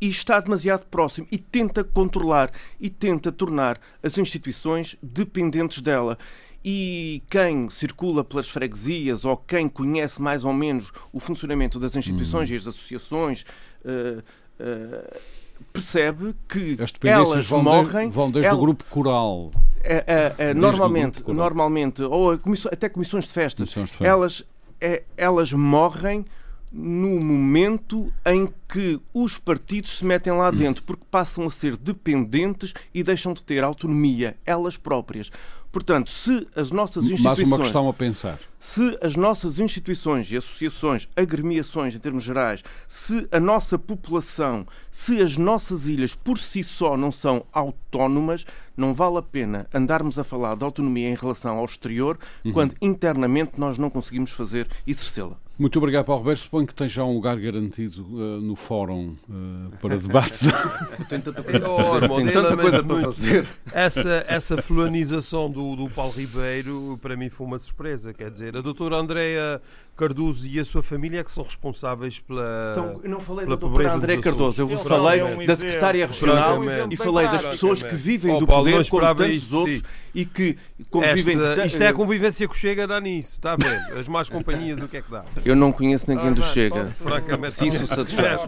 e está demasiado próximo e tenta controlar e tenta tornar as instituições dependentes dela. E quem circula pelas freguesias ou quem conhece mais ou menos o funcionamento das instituições Uhum. e as associações eh, percebe que As elas vão, morrem. de- vão desde el- o grupo coral. é, é, é, normalmente, coral. normalmente, ou comissão- até comissões de festas, Comissões de festas. elas, é, elas morrem no momento em que os partidos se metem lá dentro, porque passam a ser dependentes e deixam de ter autonomia, elas próprias. Portanto, se as nossas Mais instituições uma questão a pensar. se as nossas instituições e associações, agremiações em termos gerais, se a nossa população, se as nossas ilhas por si só não são autónomas, não vale a pena andarmos a falar de autonomia em relação ao exterior quando internamente nós não conseguimos fazer exercê-la. Muito obrigado, Paulo Roberto. Suponho que tem já um lugar garantido eh, no fórum eh, para debate. (laughs) Tenho tanta coisa Oh, tanta coisa para muito. fazer. Essa, essa fulanização do, do Paulo Ribeiro, para mim, foi uma surpresa. Quer dizer, a doutora Andreia Cardoso e a sua família é que são responsáveis pela. São- eu não falei pela doutora pobreza André. Cardoso, eu Ele falei dá um da secretária regional Francamente. e falei das pessoas que vivem Oh, do Paulo, poder como tantos isto outros si. e que como Esta- vivem de ta- isto é a convivência que chega a dar nisso, está a ver? As más companhias, o que é que dá? Eu não conheço ninguém do Chega. Francamente, Se isso satisfaz.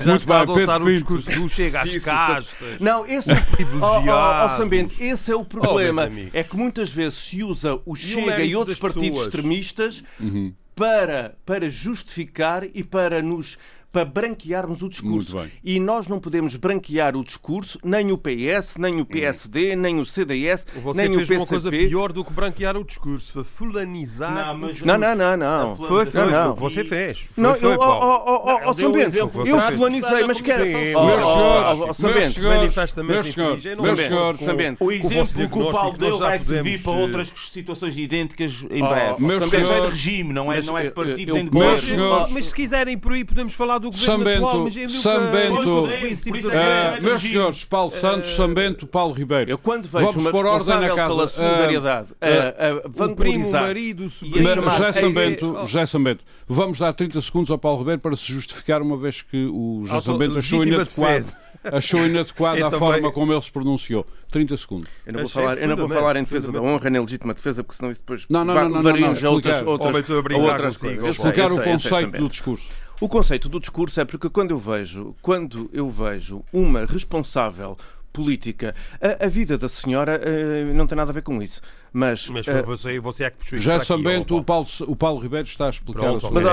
já Muito está a bem, Pedro adotar o discurso do Chega às Sim, sim, castas. Não, esse oh, privilegiados. Sambento, esse é o problema. é que muitas vezes se usa o Chega e outros partidos extremistas Uhum. Para, para justificar e para nos para branquearmos o discurso. E nós não podemos branquear o discurso, nem o PS, nem o PSD, nem o CDS, Você nem o fez PCP. uma coisa pior do que branquear o discurso. Foi fulanizar Não, o mas- discurso. Não, não, não, não. Foi, foi, Não. Você fez. Foi, Não, foi, eu, oh, oh, oh, Não, oh, São o Bento, exemplo, eu você fulanizei, mas quero. Oh, Meus oh, senhores, oh, São Bento, manifestamente infeliz. São Bento. O exemplo que o Paulo deu já vai servir para outras situações idênticas em breve. meus Também é de regime, não é, é de eu- nem de meus governo. Mas se quiserem por aí podemos falar do governo São atual, Bento, mas é que da é meus senhores, Paulo Santos, Sambento, Paulo Ribeiro. Eu quando vejo Vamos uma pôr ordem na casa. pela solidariedade Ah, a, a O primo, o marido, o sobrinho... José Sambento, é- José Sambento, vamos dar 30 segundos ao Paulo Ribeiro para se justificar uma vez que o José Auto- Sambento achou inadequado, achou (laughs) inadequada Eu a forma como ele se pronunciou. 30 segundos. Eu não vou falar, eu não vou falar em defesa da honra nem legítima defesa, porque senão isso depois Não, não, va- não, não, levaria-nos não, a outras, explicar. o conceito Sambento. do discurso. O conceito do discurso é porque quando eu vejo, quando eu vejo uma responsável política, a, a vida da senhora eh, não tem nada a ver com isso. Mas, Mas foi você, você é que puxou Sambento, ó, o Paulo, o Paulo Ribeiro está a explicar Pronto, a sua mas,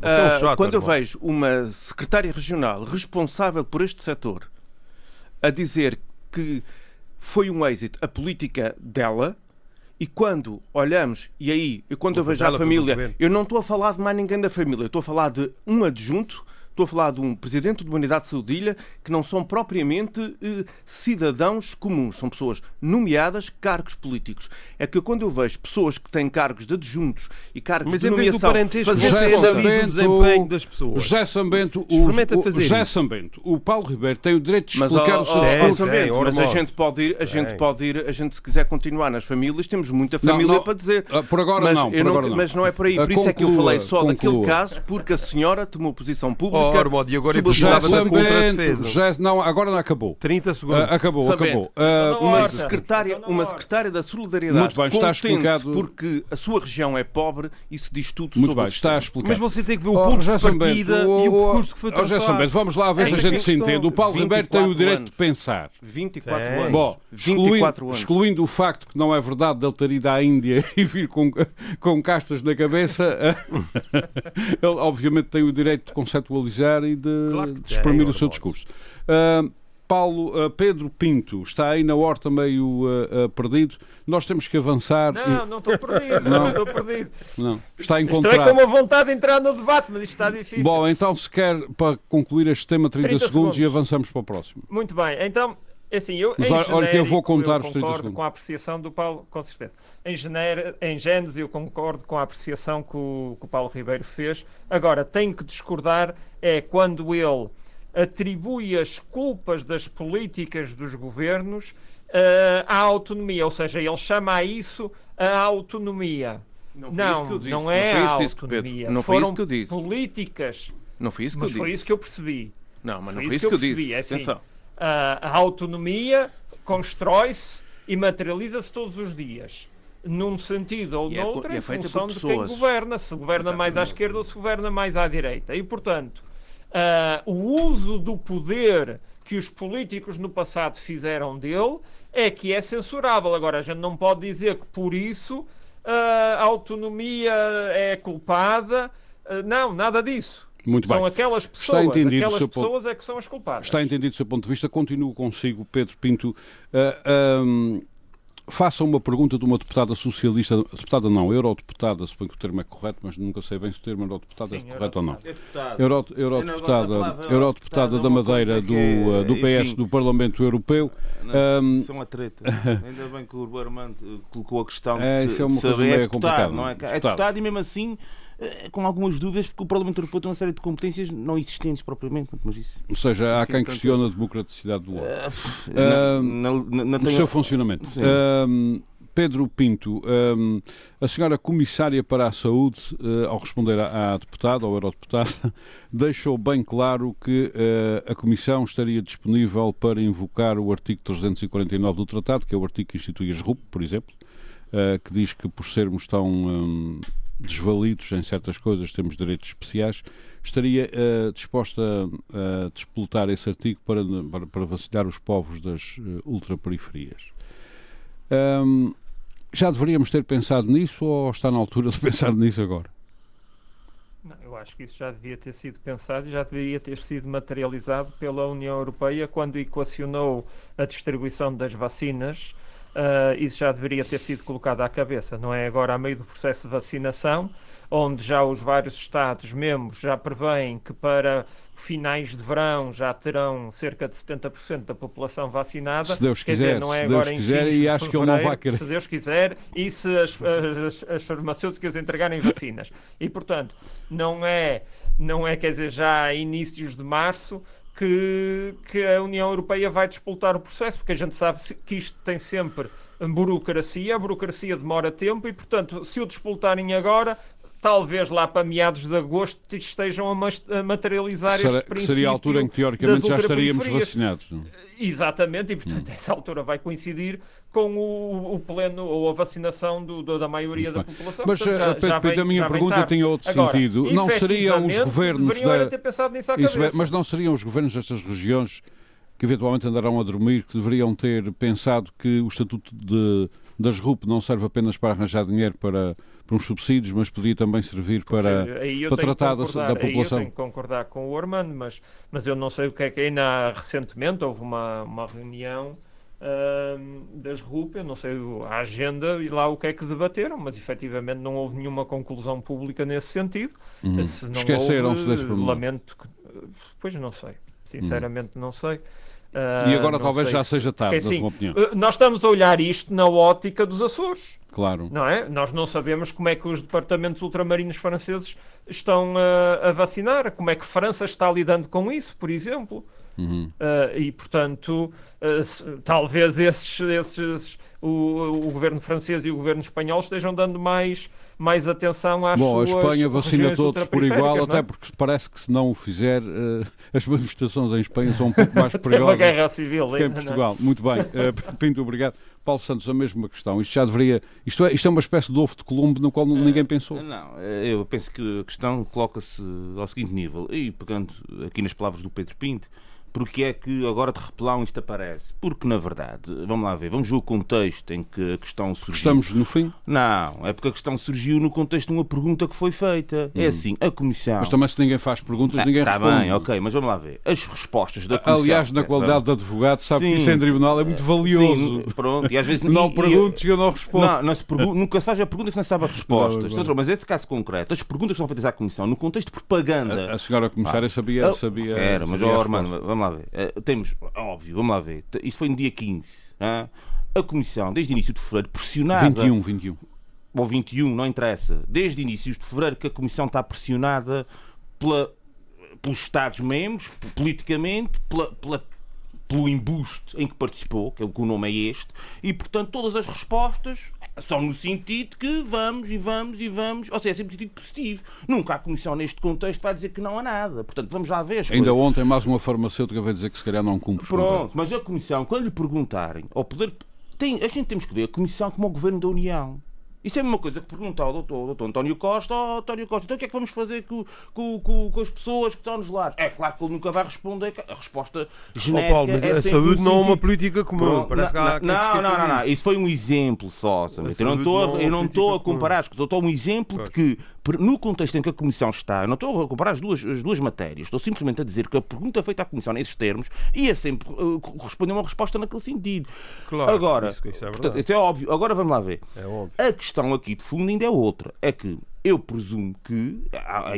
É, é ah, chato, quando eu vejo uma secretária regional responsável por este setor a dizer que foi um êxito a política dela, e quando olhamos, e aí, eu, quando eu vejo a família, eu não estou a falar de mais ninguém da família, eu estou a falar de um adjunto, estou a falar de um presidente de uma unidade de saudilha que não são propriamente eh, cidadãos comuns, são pessoas nomeadas cargos políticos. É que quando eu vejo pessoas que têm cargos de adjuntos e cargos Mas de em vez do nomeação, parentesco, você analisa o desempenho das pessoas. José Sambento, o, Experimenta o, fazer José isso. Sambento, o Paulo Ribeiro tem o direito de Mas, explicar ó, o seu discurso. tem, mas a gente pode ir, a gente pode ir, a gente se quiser continuar nas famílias, temos muita Não, família não, para dizer. ah, por agora mas não, por agora não. Mas não é por aí, Ah, por isso é que eu conclua, falei só daquele conclua. caso, porque a senhora tomou posição Oh, pública. Armando, e agora precisava da contradefesa. José, não, agora não acabou. 30 segundos. Ah, acabou, acabou. Ah, Uma secretária, uma secretária da solidariedade Muito bem, está explicado. porque a sua região é pobre, isso diz tudo muito sobre bem, está explicar. Mas você tem que ver o Oh, ponto José de partida o- e o o- percurso que foi oh, traçado. Vamos lá ver se a é gente se entende. O Paulo Ribeiro tem o 24 direito anos. de pensar. 24 Tem. anos. Bom, 24 excluindo, anos. excluindo o facto que não é verdade dele ter ido à Índia (laughs) e vir com, com castas na cabeça, (laughs) ele obviamente tem o direito de conceptualizar e de, Claro de exprimir o seu discurso. Ah, Paulo, ah, Pedro Pinto está aí na horta meio ah, ah, perdido. Nós temos que avançar. Não, não estou perdido, Não. não estou perdido. Não, está Isto é encontrado. com uma vontade de entrar no debate, mas isto está difícil. Bom, então se quer para concluir este tema 30, 30 segundos, e segundos. avançamos para o próximo. Muito bem, então, é assim, eu Mas em olha- que eu vou contar os 30 concordo segundos. com a apreciação do Paulo, com certeza. Em, gener... em gênese eu concordo com a apreciação que o, que o Paulo Ribeiro fez. Agora, tenho que discordar é quando ele atribui as culpas das políticas dos governos eh, à autonomia, ou seja, ele chama a isso a autonomia. Não foi Não, isso que eu disse, não não é foi a isso que disse, Pedro. autonomia. Não foi Foram isso que eu disse. políticas, Não foi isso que mas eu foi disse. isso que eu percebi. Não, mas não Foi foi isso que eu que eu percebi, disse. é assim. Atenção. A, a autonomia constrói-se e materializa-se todos os dias. Num sentido ou E é noutro, é em função de quem governa, se governa mais à esquerda ou se governa mais à direita. E, portanto, ah, o uso do poder que os políticos no passado fizeram dele é que é censurável. Agora, a gente não pode dizer que por isso ah, a autonomia é culpada. Ah, não, nada disso. Muito são bem. aquelas Está pessoas, entendido o aquelas seu ponto. pessoas é que são as culpadas. Está entendido o seu ponto de vista. Continuo consigo, Pedro Pinto. Ah, ahm, faça uma pergunta de uma deputada socialista, deputada não, eurodeputada, suponho que o termo é correto, mas nunca sei bem se o termo eurodeputada é correto ou não. É. Euro- Eurodeputada, eurodeputada da é Madeira do, é, ah, do PS do Parlamento Europeu. não, Ahm, Isso é uma treta. (laughs) Ainda bem que o Armando colocou a questão de, É, isso é uma coisa saber. meio é deputado, complicada, não é? É deputado e mesmo assim com algumas dúvidas, porque o Parlamento Europeu tem uma série de competências não existentes propriamente, mas isso. ou seja, há quem questione a democraticidade do na- na- do tenho- seu funcionamento. Pedro Pinto, ahm, a senhora Comissária para a Saúde, eh, ao responder à, à deputada, ou eurodeputada, (laughs) deixou bem claro que eh, a Comissão estaria disponível para invocar o artigo 349 do Tratado, que é o artigo que institui as RUP, por exemplo, eh, que diz que por sermos tão, hum, desvalidos em certas coisas, temos direitos especiais, estaria uh, disposta a, a esse artigo para, para, para, vacinar os povos das uh, ultraperiferias. Um, já deveríamos ter pensado nisso ou está na altura de (laughs) pensar nisso agora? Não, eu acho que isso já devia ter sido pensado e já deveria ter sido materializado pela União Europeia quando equacionou a distribuição das vacinas. Uh, isso já deveria ter sido colocado à cabeça, não é agora a meio do processo de vacinação, onde já os vários Estados-membros já prevêem que para finais de verão já terão cerca de 70% da população vacinada. Se Deus quiser, dizer, não é se agora Deus quiser, e acho que ele não vai querer. Se Deus quiser, e se as, as, as farmacêuticas entregarem vacinas. E, portanto, não é, não é, quer dizer, já a inícios de março que, que a União Europeia vai disputar o processo, porque a gente sabe que isto tem sempre burocracia, a burocracia demora tempo e, portanto, se o disputarem agora, talvez lá para meados de agosto estejam a materializar Será, este princípio. Seria a altura em que teoricamente já estaríamos vacinados. Não? Exatamente, e portanto hum. (laughs) essa altura vai coincidir com o, o, pleno ou a vacinação do, do, da maioria da população. Mas portanto, já, já vem, a minha pergunta tinha outro Agora, sentido. Não seriam os governos da... ter pensado nisso à Isso é, mas não seriam os governos destas regiões que eventualmente andarão a dormir, que deveriam ter pensado que o estatuto de, das RUP não serve apenas para arranjar dinheiro para, para uns subsídios, mas podia também servir para, para tratar da, da, população. eu tenho que concordar com o Armando, mas, mas eu não sei o que é que ainda recentemente houve uma, uma reunião uh, das RUP, eu não sei a agenda e lá o que é que debateram, mas efetivamente não houve nenhuma conclusão pública nesse sentido. Uhum. Esqueceram-se desse problema. Lamento que, Pois não sei, sinceramente uhum. não sei. Uh, e agora talvez já seja tarde, na sua opinião. Uh, nós estamos a olhar isto na ótica dos Açores. Claro. Não é? Nós não sabemos como é que os departamentos ultramarinos franceses estão uh, a vacinar, como é que França está lidando com isso, por exemplo. Uhum. e, portanto, talvez esses, esses o, o governo francês e o governo espanhol estejam dando mais mais atenção às Bom, suas a Espanha vacina todos por igual, até porque parece que se não o fizer, uh, (laughs) as manifestações em Espanha são um pouco mais (laughs) perigosas. uma guerra civil, que em é? Portugal. Não? Muito bem. (laughs) Uh, Pinto, obrigado. Paulo Santos, a mesma questão. Isto já deveria. Isto é, isto é uma espécie de ovo de Colombo no qual ninguém pensou. Não, eu penso que a questão coloca-se ao seguinte nível. E pegando aqui nas palavras do Pedro Pinto porque é que agora de repelão isto aparece? Porque, na verdade, vamos lá ver, vamos ver o contexto em que a questão surgiu. Estamos no fim? Não, é porque a questão surgiu no contexto de uma pergunta que foi feita. É hum. É assim, a Comissão... Mas também se ninguém faz perguntas, ninguém tá responde. Está bem, ok, mas vamos lá ver. As respostas da Comissão... Aliás, na qualidade de advogado, sabe sim, que isso em tribunal é muito valioso. Sim, pronto, e às vezes... (laughs) não perguntes e eu não respondo. Não, não se nunca se faz a pergunta que não se sabe as respostas. Não, não. Mas esse caso concreto, as perguntas que são feitas à Comissão, no contexto de propaganda... A, a senhora comissária ah, sabia... sabia era, mas, ó, Armando, vamos lá ver. Uh, temos óbvio, vamos lá ver. Isto foi no dia 15. Né? A Comissão, desde o início de fevereiro, pressionada. 21, 21. Ou 21, não interessa. Desde inícios de fevereiro que a Comissão está pressionada pela, pelos Estados-membros, politicamente, pela, pela pelo embuste em que participou, é, que o nome é este, e portanto todas as respostas são no sentido que vamos e vamos e vamos, ou seja, é sempre sentido positivo. Nunca a Comissão neste contexto vai dizer que não há nada. Portanto, vamos lá ver. Ainda ontem mais uma farmacêutica vai dizer que se calhar não cumpre. Pronto, mas a Comissão, quando lhe perguntarem ao poder. Tem, a gente temos que ver a Comissão como o Governo da União. Isto é a mesma coisa que perguntar ao doutor, ao doutor António Costa, oh, António Costa, então o que é que vamos fazer com, com, com, com as pessoas que estão nos lares? É claro que ele nunca vai responder, a resposta genérica oh, Paulo, mas é a saúde não é uma política comum. Pronto, Parece não, que há não, não, não, não, isso foi um exemplo só. Eu não estou, eu não estou a comparar, estou a um exemplo de que no contexto em que a Comissão está, eu não estou a comparar as duas, as duas matérias, estou simplesmente a dizer que a pergunta feita à Comissão nesses termos ia sempre uh, corresponder a uma resposta naquele sentido. Claro, Agora, isso, isso é, portanto, isso é óbvio. Agora vamos lá ver. É óbvio. Questão aqui de fundo ainda é outra. É que eu presumo que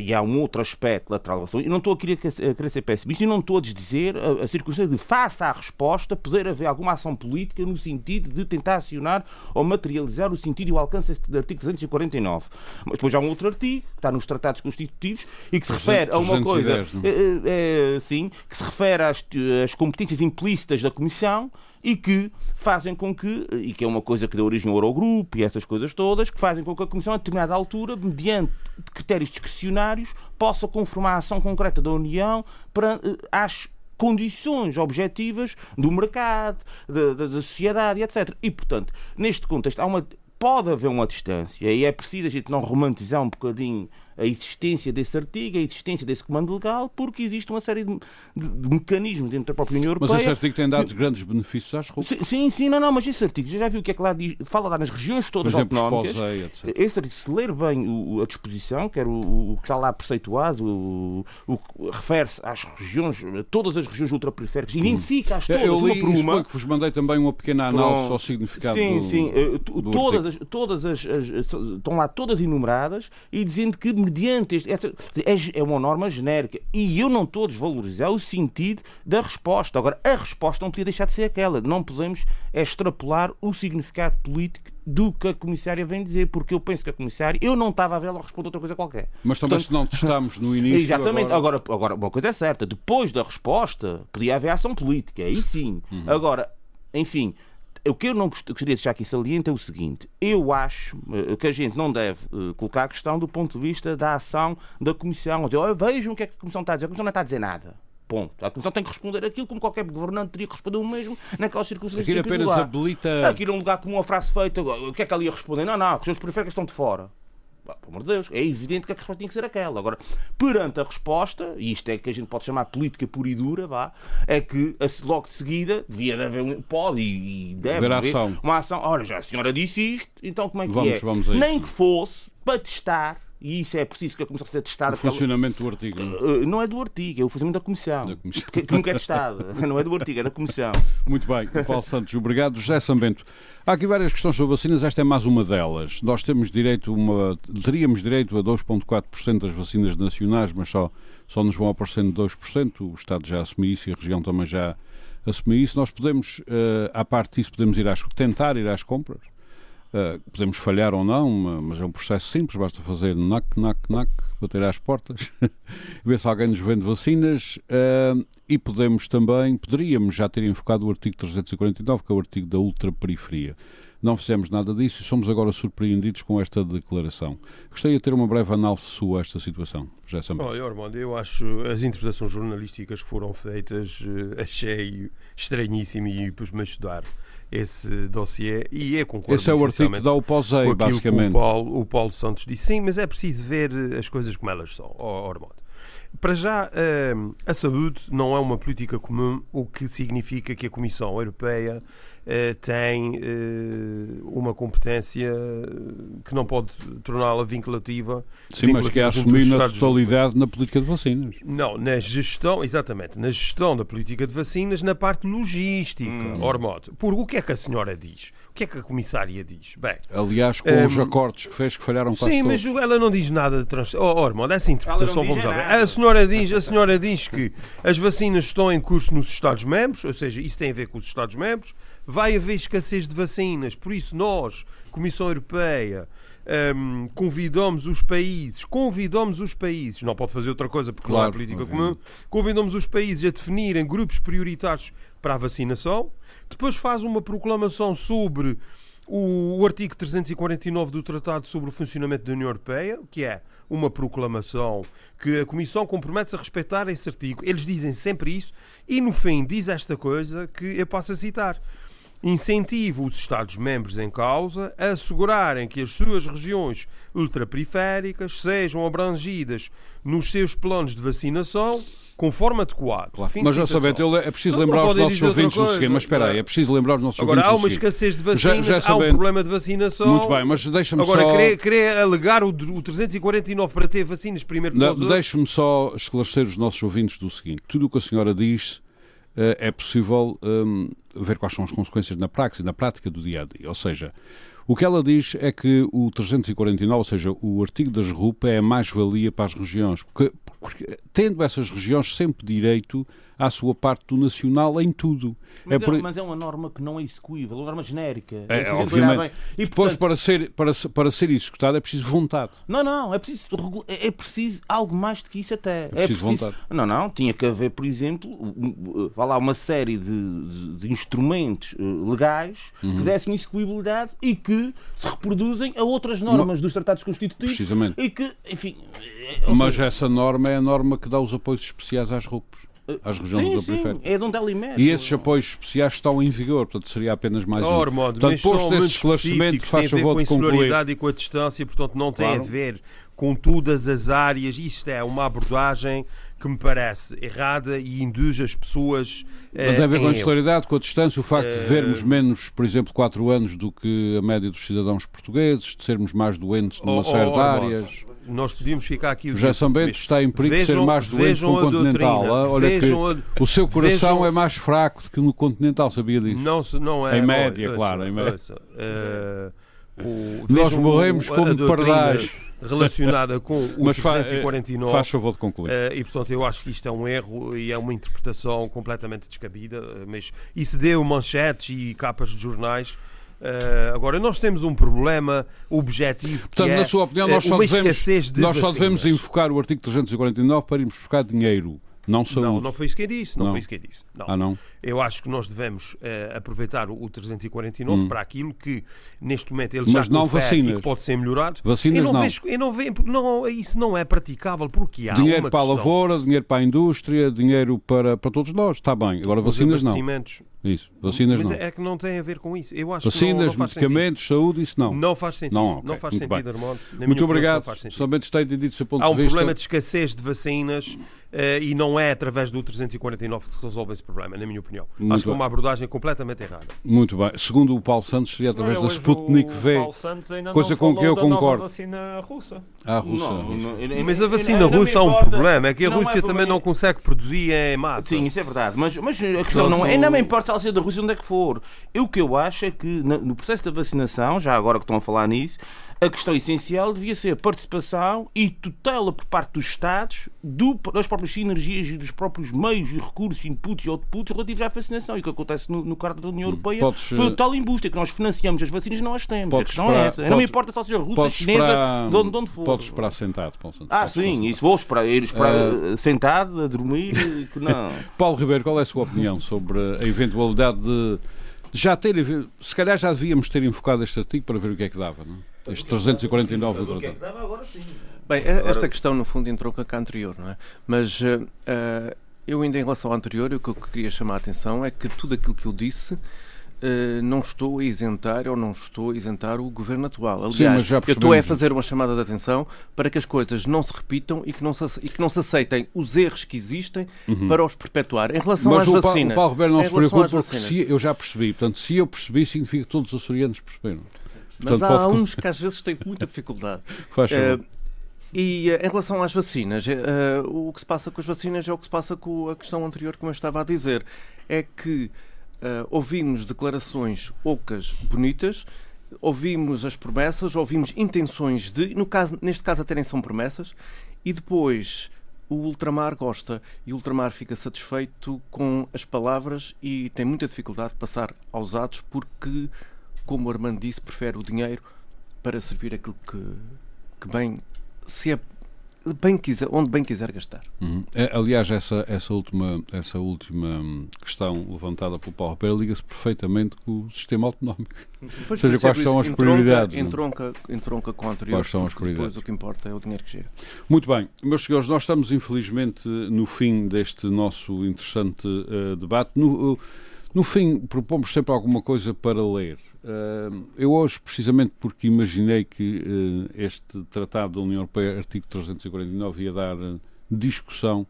e há um outro aspecto lateral e não estou a querer, a querer ser pessimista e não estou a desdizer a, a circunstância de, face à resposta, poder haver alguma ação política no sentido de tentar acionar ou materializar o sentido e o alcance do artigo 249. Mas depois há um outro artigo, que está nos tratados constitutivos, e que se refere a uma coisa, é, é, sim, que se refere às, às competências implícitas da Comissão, e que fazem com que, e que é uma coisa que dá origem ao Eurogrupo e essas coisas todas, que fazem com que a Comissão, a determinada altura, mediante critérios discricionários, possa conformar a ação concreta da União para eh, condições objetivas do mercado, da, da sociedade, etc. E, portanto, neste contexto, há uma pode haver uma distância e é preciso a gente não romantizar um bocadinho a existência desse artigo, a existência desse comando legal, porque existe uma série de, de, de mecanismos dentro da própria União Europeia. Mas esse artigo tem dado grandes benefícios às RUP. Sim, sim, sim, não, não, mas esse artigo, já viu o que é que lá diz, fala lá nas regiões todas Por exemplo, autonómicas. Esposei, etc. Esse artigo, se ler bem o- a disposição, quer o, o que está lá preceituado, o, o que refere-se às regiões, a todas as regiões ultraperiféricas, identifica-as todas Eu uma li por e uma. que vos mandei também uma pequena análise Pronto. ao significado Sim, do, sim. eh, tu- do todas, artigo. as, todas as, as- as- estão lá todas enumeradas e dizendo que mediante esta, é, é uma norma genérica. E eu não estou a desvalorizar o sentido da resposta. Agora, a resposta não podia deixar de ser aquela. Não podemos extrapolar o significado político do que a comissária vem dizer, porque eu penso que a comissária, eu não estava a vê-la responder outra coisa qualquer. Mas também Portanto, se não testámos no início. (laughs) Exatamente. agora- Agora... Agora, uma coisa é certa. Depois da resposta, podia haver ação política. Aí sim. Uhum. Agora, enfim, o que eu não gost- gostaria de deixar aqui saliente é o seguinte. Eu acho eh, que a gente não deve eh, colocar a questão do ponto de vista da ação da Comissão. Dizer, "Olha, vejam o que é que a Comissão está a dizer. A Comissão não está a dizer nada. Ponto. A Comissão tem que responder aquilo como qualquer governante teria que responder o mesmo naquelas circunstâncias. Aquilo apenas habilita- Aqui num lugar como uma frase feita, o que é que ela ia responder? Não, não, as pessoas periféricas estão de fora. Pá, Pelo amor de Deus, é evidente que a resposta tinha que ser aquela. Agora, perante a resposta, e isto é que a gente pode chamar política pura e dura, vá, é que logo de seguida devia de haver, um- pode e, deve Haver ação. uma ação. Olha, já a senhora disse isto, então como é que Vamos- é? vamos a isso. Nem que fosse para testar, e isso é preciso que a Comissão seja testada. O funcionamento do artigo. não é? Uh, Não é do artigo, é o funcionamento da Comissão. Da Comissão. Que, que nunca é testada. (laughs) Não é do artigo, é da Comissão. Muito bem, Paulo Santos, obrigado. José Sambento, há aqui várias questões sobre vacinas, esta é mais uma delas. Nós temos direito uma, teríamos direito a 2,4% das vacinas nacionais, mas só, só nos vão aparecendo 2%. O Estado já assumiu isso e a região também já assumiu isso. Nós podemos, eh, à parte disso, podemos ir às, tentar ir às compras. Uh, podemos falhar ou não, ma- mas é um processo simples, basta fazer nac, nac, nac, bater às portas, (laughs) ver se alguém nos vende vacinas uh, e podemos também, poderíamos já ter enfocado o artigo 349, que é o artigo da ultraperiferia. Não fizemos nada disso e somos agora surpreendidos com esta declaração. Gostaria de ter uma breve análise sua a esta situação. Já Sambento. Olha, Ormond, eu acho as interpretações jornalísticas que foram feitas eh, achei estranhíssimo e pus-me a estudar esse dossiê e é concordo Esse é o artigo que dá o que basicamente. o Paulo, o Paulo Santos disse. Sim, mas é preciso ver eh, as coisas como elas são, ó Ormond. Para já, eh, a saúde não é uma política comum, o que significa que a Comissão Europeia tem eh, uma competência que não pode torná-la vinculativa. Sim, mas que é assumir na totalidade na política de vacinas. não, na gestão, exatamente, na gestão da política de vacinas, na parte logística, Hum. Ormodo. Por o que é que a senhora diz? O que é que a comissária diz? Bem, Aliás, com Hum, os acordos que fez que falharam quase sim, todos. mas ela não diz nada de trans... Oh, Ormodo, essa interpretação, Ela não vamos diz lá ver. nada. A senhora, diz, a senhora diz que as vacinas estão em curso nos Estados-membros, ou seja, isso tem a ver com os Estados-membros, vai haver escassez de vacinas, por isso nós, Comissão Europeia, hum, convidamos os países, convidamos os países, não pode fazer outra coisa porque não Claro, há política obviamente. comum, convidamos os países a definirem grupos prioritários para a vacinação, depois faz uma proclamação sobre o, o artigo 349 do Tratado sobre o Funcionamento da União Europeia, que é uma proclamação que a Comissão compromete-se a respeitar esse artigo. Eles dizem sempre isso e no fim diz esta coisa que eu passo a citar. Incentiva os Estados-membros em causa a assegurarem que as suas regiões ultraperiféricas sejam abrangidas nos seus planos de vacinação conforme adequado. Claro. Fim Mas já sabendo, é preciso Não lembrar aos podem nossos ouvintes o seguinte, coisa, mas espera aí, não é? preciso lembrar aos nossos Agora, há ouvintes uma o seguinte. escassez de Já- vacinas, já há um problema de vacinação. Muito bem, mas deixa-me Agora, só... querer, querer alegar o, o 349 para ter vacinas primeiro que Não, os Deixe-me só esclarecer os nossos ouvintes do seguinte: tudo o que a senhora diz eh, é possível hum, ver quais são as consequências na prática, na prática do dia a dia. Ou seja, o que ela diz é que o 349, ou seja, o artigo das RUP, é a mais-valia para as regiões, porque, porque tendo essas regiões sempre direito à sua parte do nacional em tudo. Mas é, por- mas é uma norma que não é execuível, é uma norma genérica. É, preciso olhar obviamente. E, Depois, portanto, para ser, para, para ser executado, é preciso vontade. Não, não, é preciso, é é preciso algo mais do que isso até. É preciso vontade. Não, não, tinha que haver, por exemplo, uh, vá lá, uma série de, de- de instrumentos uh, legais Uhum. que dessem execuibilidade e que se reproduzem a outras normas dos tratados constitutivos Precisamente. e que, enfim, é- Mas seja, essa norma é a norma que dá os apoios especiais às RUPs. às regiões sim, ultraperiféricas. Sim, é de onde ela emerge. E esses apoios especiais estão em vigor, portanto seria apenas mais oh, um. Armando, portanto, posto esse esclarecimento, faz tem a ver favor com a de concluir. insularidade e com a distância, portanto não tem Claro. a ver com todas as áreas. Isto é uma abordagem que me parece errada e induz as pessoas eh, Tem a ver com a historicidade, com a distância, o facto de Eh, vermos menos, por exemplo, 4 anos do que a média dos cidadãos portugueses, de sermos mais doentes numa Oh, série oh, de áreas. Nós podíamos ficar aqui dia São Bento está em perigo de ser Vejam- mais doente que vejam o a continental. doutrina, Olha que vejam a- o seu coração vejam- é mais fraco do que no continental, sabia disso? Não, não é. Em média, ouça, claro, em média. ouça, eh, o- Nós vejam morremos o- como pardais. relacionada com (laughs) o Mas fa- 349. faz favor de concluir. Eh, e portanto eu acho que isto é um erro e é uma interpretação completamente descabida, eh, mas isso deu manchetes e capas de jornais. Eh, agora nós temos um problema objetivo que Portanto, é na sua opinião, eh, nós só uma devemos, escassez de nós só devemos invocar o artigo 349 para irmos buscar dinheiro, não saúde. Não, não foi isso que eu disse, não, Não. foi isso que eu disse. Não. Ah, não? Eu acho que nós devemos eh, aproveitar o, o 349 Hum. para aquilo que neste momento ele Mas já não vacinas. e que pode ser melhorado. Vacinas eu não, não. Vejo, eu não vejo, não, isso não é praticável porque há dinheiro para a questão. lavoura, dinheiro para a indústria, dinheiro para, para todos nós. Está bem. Agora, Os vacinas não. Isso, vacinas Mas não. é que não tem a ver com isso. Eu acho que Vacinas, não, não medicamentos, saúde, isso não. sentido. Não faz sentido. Não, Não, ok, faz muito sentido. Armando. Muito obrigado. Não sentido. Somente está entendido do seu ponto Há um de vista. problema de escassez de vacinas e não é através do 349 que se resolve esse problema, na minha opinião. Muito acho que é bem. uma abordagem completamente errada. Muito bem. Segundo o Paulo Santos, seria através Olha, da Sputnik o V, Paulo Santos ainda coisa não com que eu concordo. vacina russa. à Rússia. Não, não, eu- Mas a vacina não me russa há um importa. problema, é que a Não é Rússia também problema. não consegue produzir em massa. Sim, isso é verdade. Mas, mas a questão não é. Não me importa se ela seja da Rússia onde é que for. Eu, o que eu acho é que no processo da vacinação, já agora que estão a falar nisso, a questão essencial devia ser a participação e tutela por parte dos Estados do- das próprias sinergias e dos próprios meios e recursos, inputs e outputs relativos à vacinação. E o que acontece no, no caso da União Europeia Podes, foi eh, o tal embuste, que nós financiamos as vacinas e não as temos. A podes questão esperar- é essa. não me podes- importa se ela seja russa, Podes chinesa, esperar, de onde, de onde for. podes esperar sentado, Paulo Santos. Ah, Podes sim, sentado. isso vou esperar, ir esperar Eh, eh, sentado, a dormir, que não. (laughs) Paulo Ribeiro, qual é a sua opinião sobre a eventualidade de de já ter, se calhar já devíamos ter enfocado este artigo para ver o que é que dava, não? É? Este 349 do tratado. dava agora sim. Bem, esta questão no fundo entrou com a anterior, não é? Mas eh, eu ainda em relação à anterior, o que eu queria chamar a atenção é que tudo aquilo que eu disse eh, não estou a isentar ou não estou a isentar o governo atual. Aliás, Sim, mas já eu estou a fazer uma chamada de atenção para que as coisas não se repitam e que não se, e que não se aceitem os erros que existem para os perpetuar. Em relação Uhum. Mas às vacinas. o Paulo Ribeiro não se preocupa porque se, eu já percebi. Portanto, se eu percebi, significa que todos os açorianos perceberam. Mas Portanto, há posso- uns que às vezes têm muita dificuldade. (laughs) Faz favor. Eh, e eh, em relação às vacinas, eh, o que se passa com as vacinas é o que se passa com a questão anterior, como eu estava a dizer. É que eh, ouvimos declarações ocas bonitas, ouvimos as promessas, ouvimos intenções de, no caso, neste caso até nem são promessas, e depois o ultramar gosta e o ultramar fica satisfeito com as palavras e tem muita dificuldade de passar aos atos porque, como o Armando disse, prefere o dinheiro para servir aquilo que, que bem se é bem quiser, onde bem quiser gastar. Uhum. É, aliás, essa, essa, última, essa última hum, questão levantada pelo Paulo Ribeiro liga-se perfeitamente com o sistema autonómico. Ou seja, quais são as prioridades, não? Entronca, entronca com a anterior. Quais são as porque depois prioridades? o que importa é o dinheiro que chega. Muito bem, meus senhores, nós estamos infelizmente no fim deste nosso interessante eh, debate. No, no fim, propomos sempre alguma coisa para ler. Eu hoje, precisamente porque imaginei que eh, este Tratado da União Europeia, artigo 349, ia dar eh, discussão,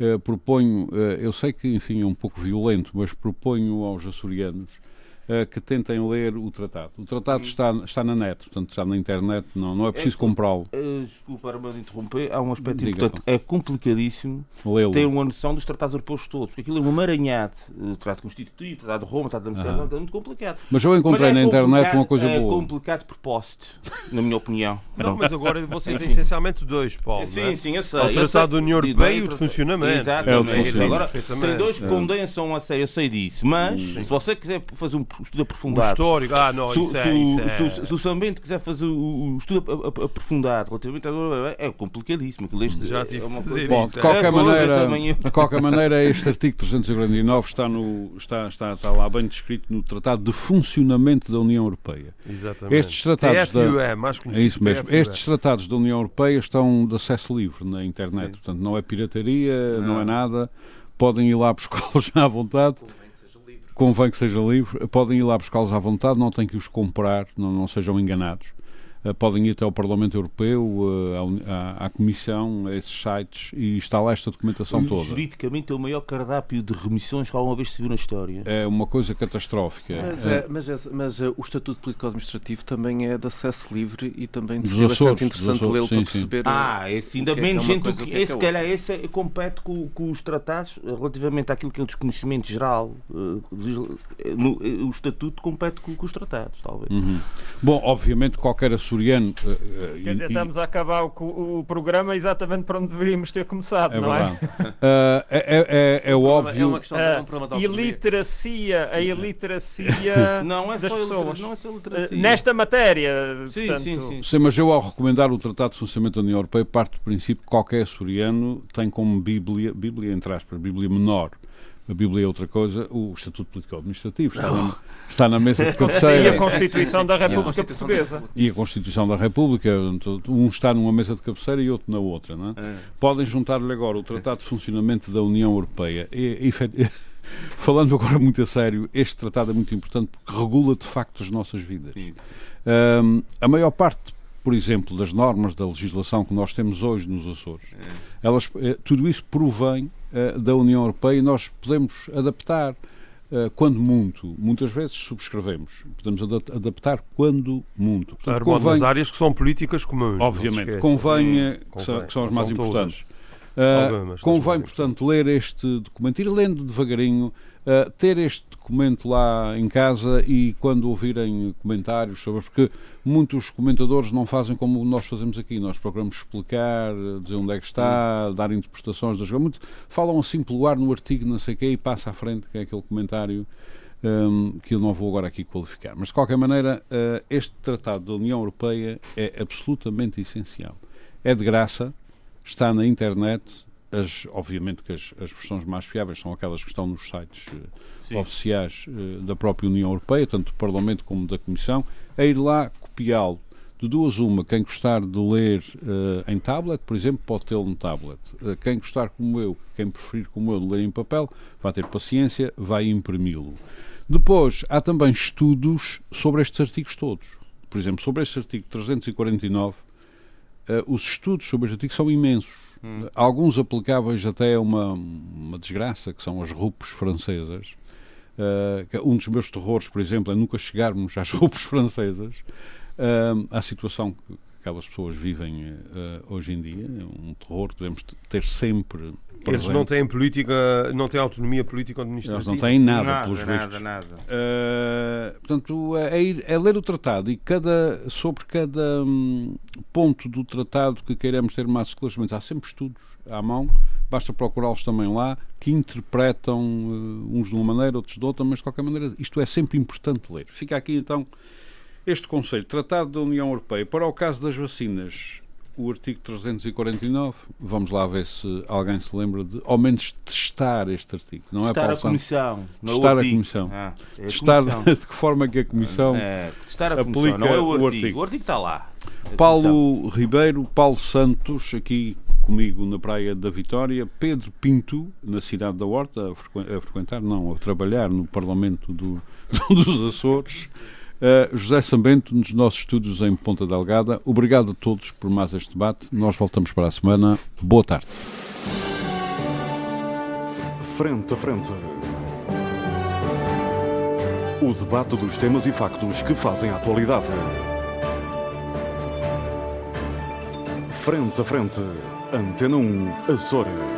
eh, proponho, eu sei que, enfim, é um pouco violento, mas proponho aos açorianos eh, que tentem ler o tratado. O tratado está, está na net, portanto está na internet, não, não é preciso comprá-lo. Uh, desculpa, Armando, interromper. Há um aspecto Diga, importante. É complicadíssimo ter uma noção dos tratados europeus todos, porque aquilo é um emaranhado. Uh, tratado constitutivo, tratado de Roma, tratado de Amsterdão, Aham. é muito complicado. Mas eu encontrei Mas na é internet complicado- uma coisa é boa. complicado por poste, na minha opinião. (laughs) Não, mas agora você (laughs) tem essencialmente dois, Paulo. não Sim, é? sim, eu sei. O Tratado da União Europeia e o de funcionamento. Exatamente. É o de funcionamento. Agora, tem dois que condensam a sério, eu sei disso. Mas, se você quiser fazer um estudo O aprofundado. histórico, ah, não, Se, isso é. se- isso é- se- se o Sambente quiser fazer o, o estudo ap- ap- aprofundado relativamente a é complicadíssimo. Aquilo este Já é tive uma que coisa- Bom, isso. de qualquer, É, maneira, também- de qualquer maneira, este artigo 349 está, no, está, está, está lá bem descrito no Tratado de Funcionamento da União Europeia. Exatamente. Estes tratados da- TFUE, mais É conhecido isso mesmo. TFUE. Estes tratados da União Europeia estão de acesso livre na internet, portanto não é pirataria, não, é nada. podem ir lá buscá-los (laughs) à vontade. Convém que seja livre. Podem ir lá buscá-los à vontade, não têm que os comprar, não, não sejam enganados. Uh, podem ir até ao Parlamento Europeu, uh, à, à, Comissão, a esses sites e está lá esta documentação toda. Juridicamente é o maior cardápio de remissões que alguma vez se viu na história. É uma coisa catastrófica. Mas, é, mas, é, mas é, o Estatuto Político-Administrativo também é de acesso livre e também seria bastante interessante lê-lo para perceber. Ah, esse ainda menos gente. Que, esse, se calhar, esse compete com, com, os tratados relativamente àquilo que é o desconhecimento geral. Uh, no, o Estatuto compete com, com os tratados, talvez. Uhum. Bom, obviamente, qualquer açoriano. Uh, uh, Quer dizer, e, estamos a acabar o, o, programa exatamente para onde deveríamos ter começado, é não verdade. (laughs) é? é, é, é, é óbvio. É uma questão de uh, iliteracia, a iliteracia (laughs) não é das pessoas. Não é só literacia. Nesta matéria. Sim, portanto... sim, sim. Sim, mas eu, ao recomendar o Tratado de Funcionamento da União Europeia, parte do princípio que qualquer açoriano tem como Bíblia, Bíblia entre aspas, Bíblia menor, a Bíblia é outra coisa, o Estatuto Político-Administrativo está, na, está na mesa de cabeceira. (laughs) E a Constituição da República Portuguesa. E a Constituição da República, um está numa mesa de cabeceira e outro na outra. Não é? É. Podem juntar-lhe agora o Tratado de Funcionamento da União Europeia. E, e, (laughs) falando agora muito a sério, este tratado é muito importante porque regula de facto as nossas vidas. Um, a maior parte por exemplo, das normas da legislação que nós temos hoje nos Açores, é. elas, eh, tudo isso provém uh, da União Europeia e nós podemos adaptar uh, quando muito. Muitas vezes subscrevemos. Podemos ad adaptar quando muito. Portanto, convém, nas áreas que são políticas comuns. Obviamente, convém, que, são, que, são, as mais importantes. Uh, convém, portanto, ler este documento, ir lendo devagarinho, uh, ter este documento lá em casa e quando ouvirem comentários sobre. Porque muitos comentadores não fazem como nós fazemos aqui. Nós procuramos explicar, dizer onde é que está, dar interpretações das coisas. Falam assim pelo ar no artigo, não sei o quê, e passa à frente, que é aquele comentário. Um, que eu não vou agora aqui qualificar. Mas, de qualquer maneira, uh, este Tratado da União Europeia é absolutamente essencial. É de graça, está na internet. As, obviamente que as, as versões mais fiáveis são aquelas que estão nos sites uh, oficiais uh, da própria União Europeia, tanto do Parlamento como da Comissão, a ir lá copiá-lo. De duas, uma, quem gostar de ler uh, em tablet, por exemplo, pode tê-lo no tablet. quem gostar como eu, quem preferir como eu de ler em papel, vai ter paciência, vai imprimi-lo. Depois, há também estudos sobre estes artigos todos. Por exemplo, sobre este artigo 349, uh, os estudos sobre este artigo são imensos. Hum. Alguns aplicáveis até a uma, uma desgraça, que são as RUPs francesas. Uh, um dos meus terrores, por exemplo, é nunca chegarmos às (laughs) RUPs francesas. Uh, à situação aquelas pessoas vivem hoje em dia, é um terror que devemos ter sempre eles não têm política, não têm autonomia política administrativa. Eles não têm nada, nada pelos nada, vistos. Nada, uh, portanto, é, ir, é, ler o tratado e cada, sobre cada hum, ponto do tratado que queiramos ter mais esclarecimentos. Há sempre estudos à mão, basta procurá-los também lá, que interpretam uh, uns de uma maneira, outros de outra, mas de qualquer maneira isto é sempre importante ler. Fica aqui então este conselho. Tratado da União Europeia. Para o caso das vacinas, o artigo 349, vamos lá ver se alguém se lembra de, ao menos testar este artigo. Não testar é a Comissão. Não testar a Comissão. Ah, é testar comissão. (laughs) de que forma que a Comissão é, testar a comissão, aplica é o artigo. o artigo. O artigo está lá. Paulo Ribeiro, Paulo Santos, aqui comigo na Praia da Vitória, Pedro Pinto, na cidade da Horta, a, frequentar, não, a trabalhar no Parlamento do, (laughs) dos Açores. Uh, José Sambento, nos nossos estúdios em Ponta Delgada. Obrigado a todos por mais este debate. Nós voltamos para a semana. Boa tarde. Frente a frente. O debate dos temas e factos que fazem a atualidade. Frente a frente. Antena 1, Açores.